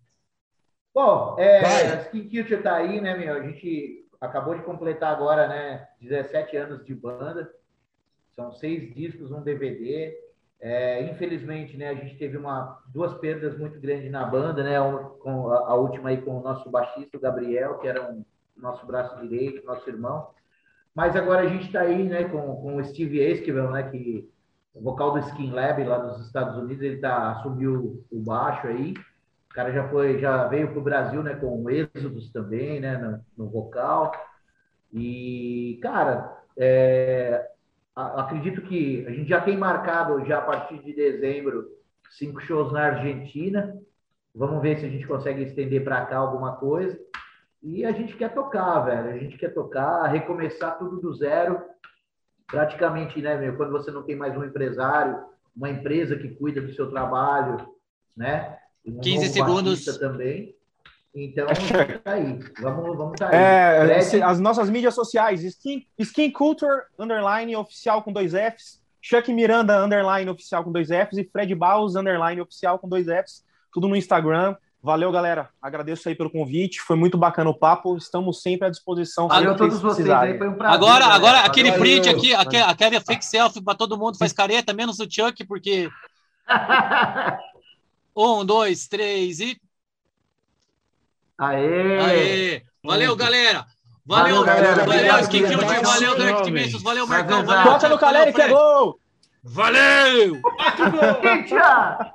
D: Bom, é, a Skin Culture está aí, né, meu? A gente acabou de completar agora, né, 17 anos de banda. São seis discos, um DVD. É, infelizmente, né, a gente teve uma, duas perdas muito grandes na banda, né? Com a, a última aí com o nosso baixista, o Gabriel, que era um nosso braço direito, nosso irmão. Mas agora a gente está aí, né, com, com o Steve Esquivel, né, que o vocal do Skin Lab lá nos Estados Unidos, ele tá, assumiu o baixo aí. O cara já foi, já veio para o Brasil, né, com o Êxodos também, né, no, no vocal. E, cara, é, acredito que a gente já tem marcado já a partir de dezembro cinco shows na Argentina. Vamos ver se a gente consegue estender para cá alguma coisa. E a gente quer tocar, velho. A gente quer tocar, recomeçar tudo do zero. Praticamente, né, meu? Quando você não tem mais um empresário, uma empresa que cuida do seu trabalho, né?
A: 15 segundos.
D: Também. Então, tá aí. Vamos, vamos tá aí. É,
C: as nossas mídias sociais, Skin, Skin Culture, underline, oficial com dois Fs, Chuck Miranda, underline, oficial com dois Fs, e Fred Baus, underline, oficial com dois Fs, tudo no Instagram. Valeu, galera. Agradeço aí pelo convite. Foi muito bacana o papo. Estamos sempre à disposição.
A: Valeu a todos vocês aí. Foi um prazer. Agora, agora aquele print aqui, aquele, aquele fake selfie para todo mundo faz careta, menos o Chuck, porque Um, dois, três e.
D: Aê!
A: Aê! Valeu, galera! Valeu, valeu, galera! Valeu, valeu, Direct Dimensions, valeu, Marcão, valeu!
C: Toca no Caleri que é gol!
A: Valeu!
D: Tchau!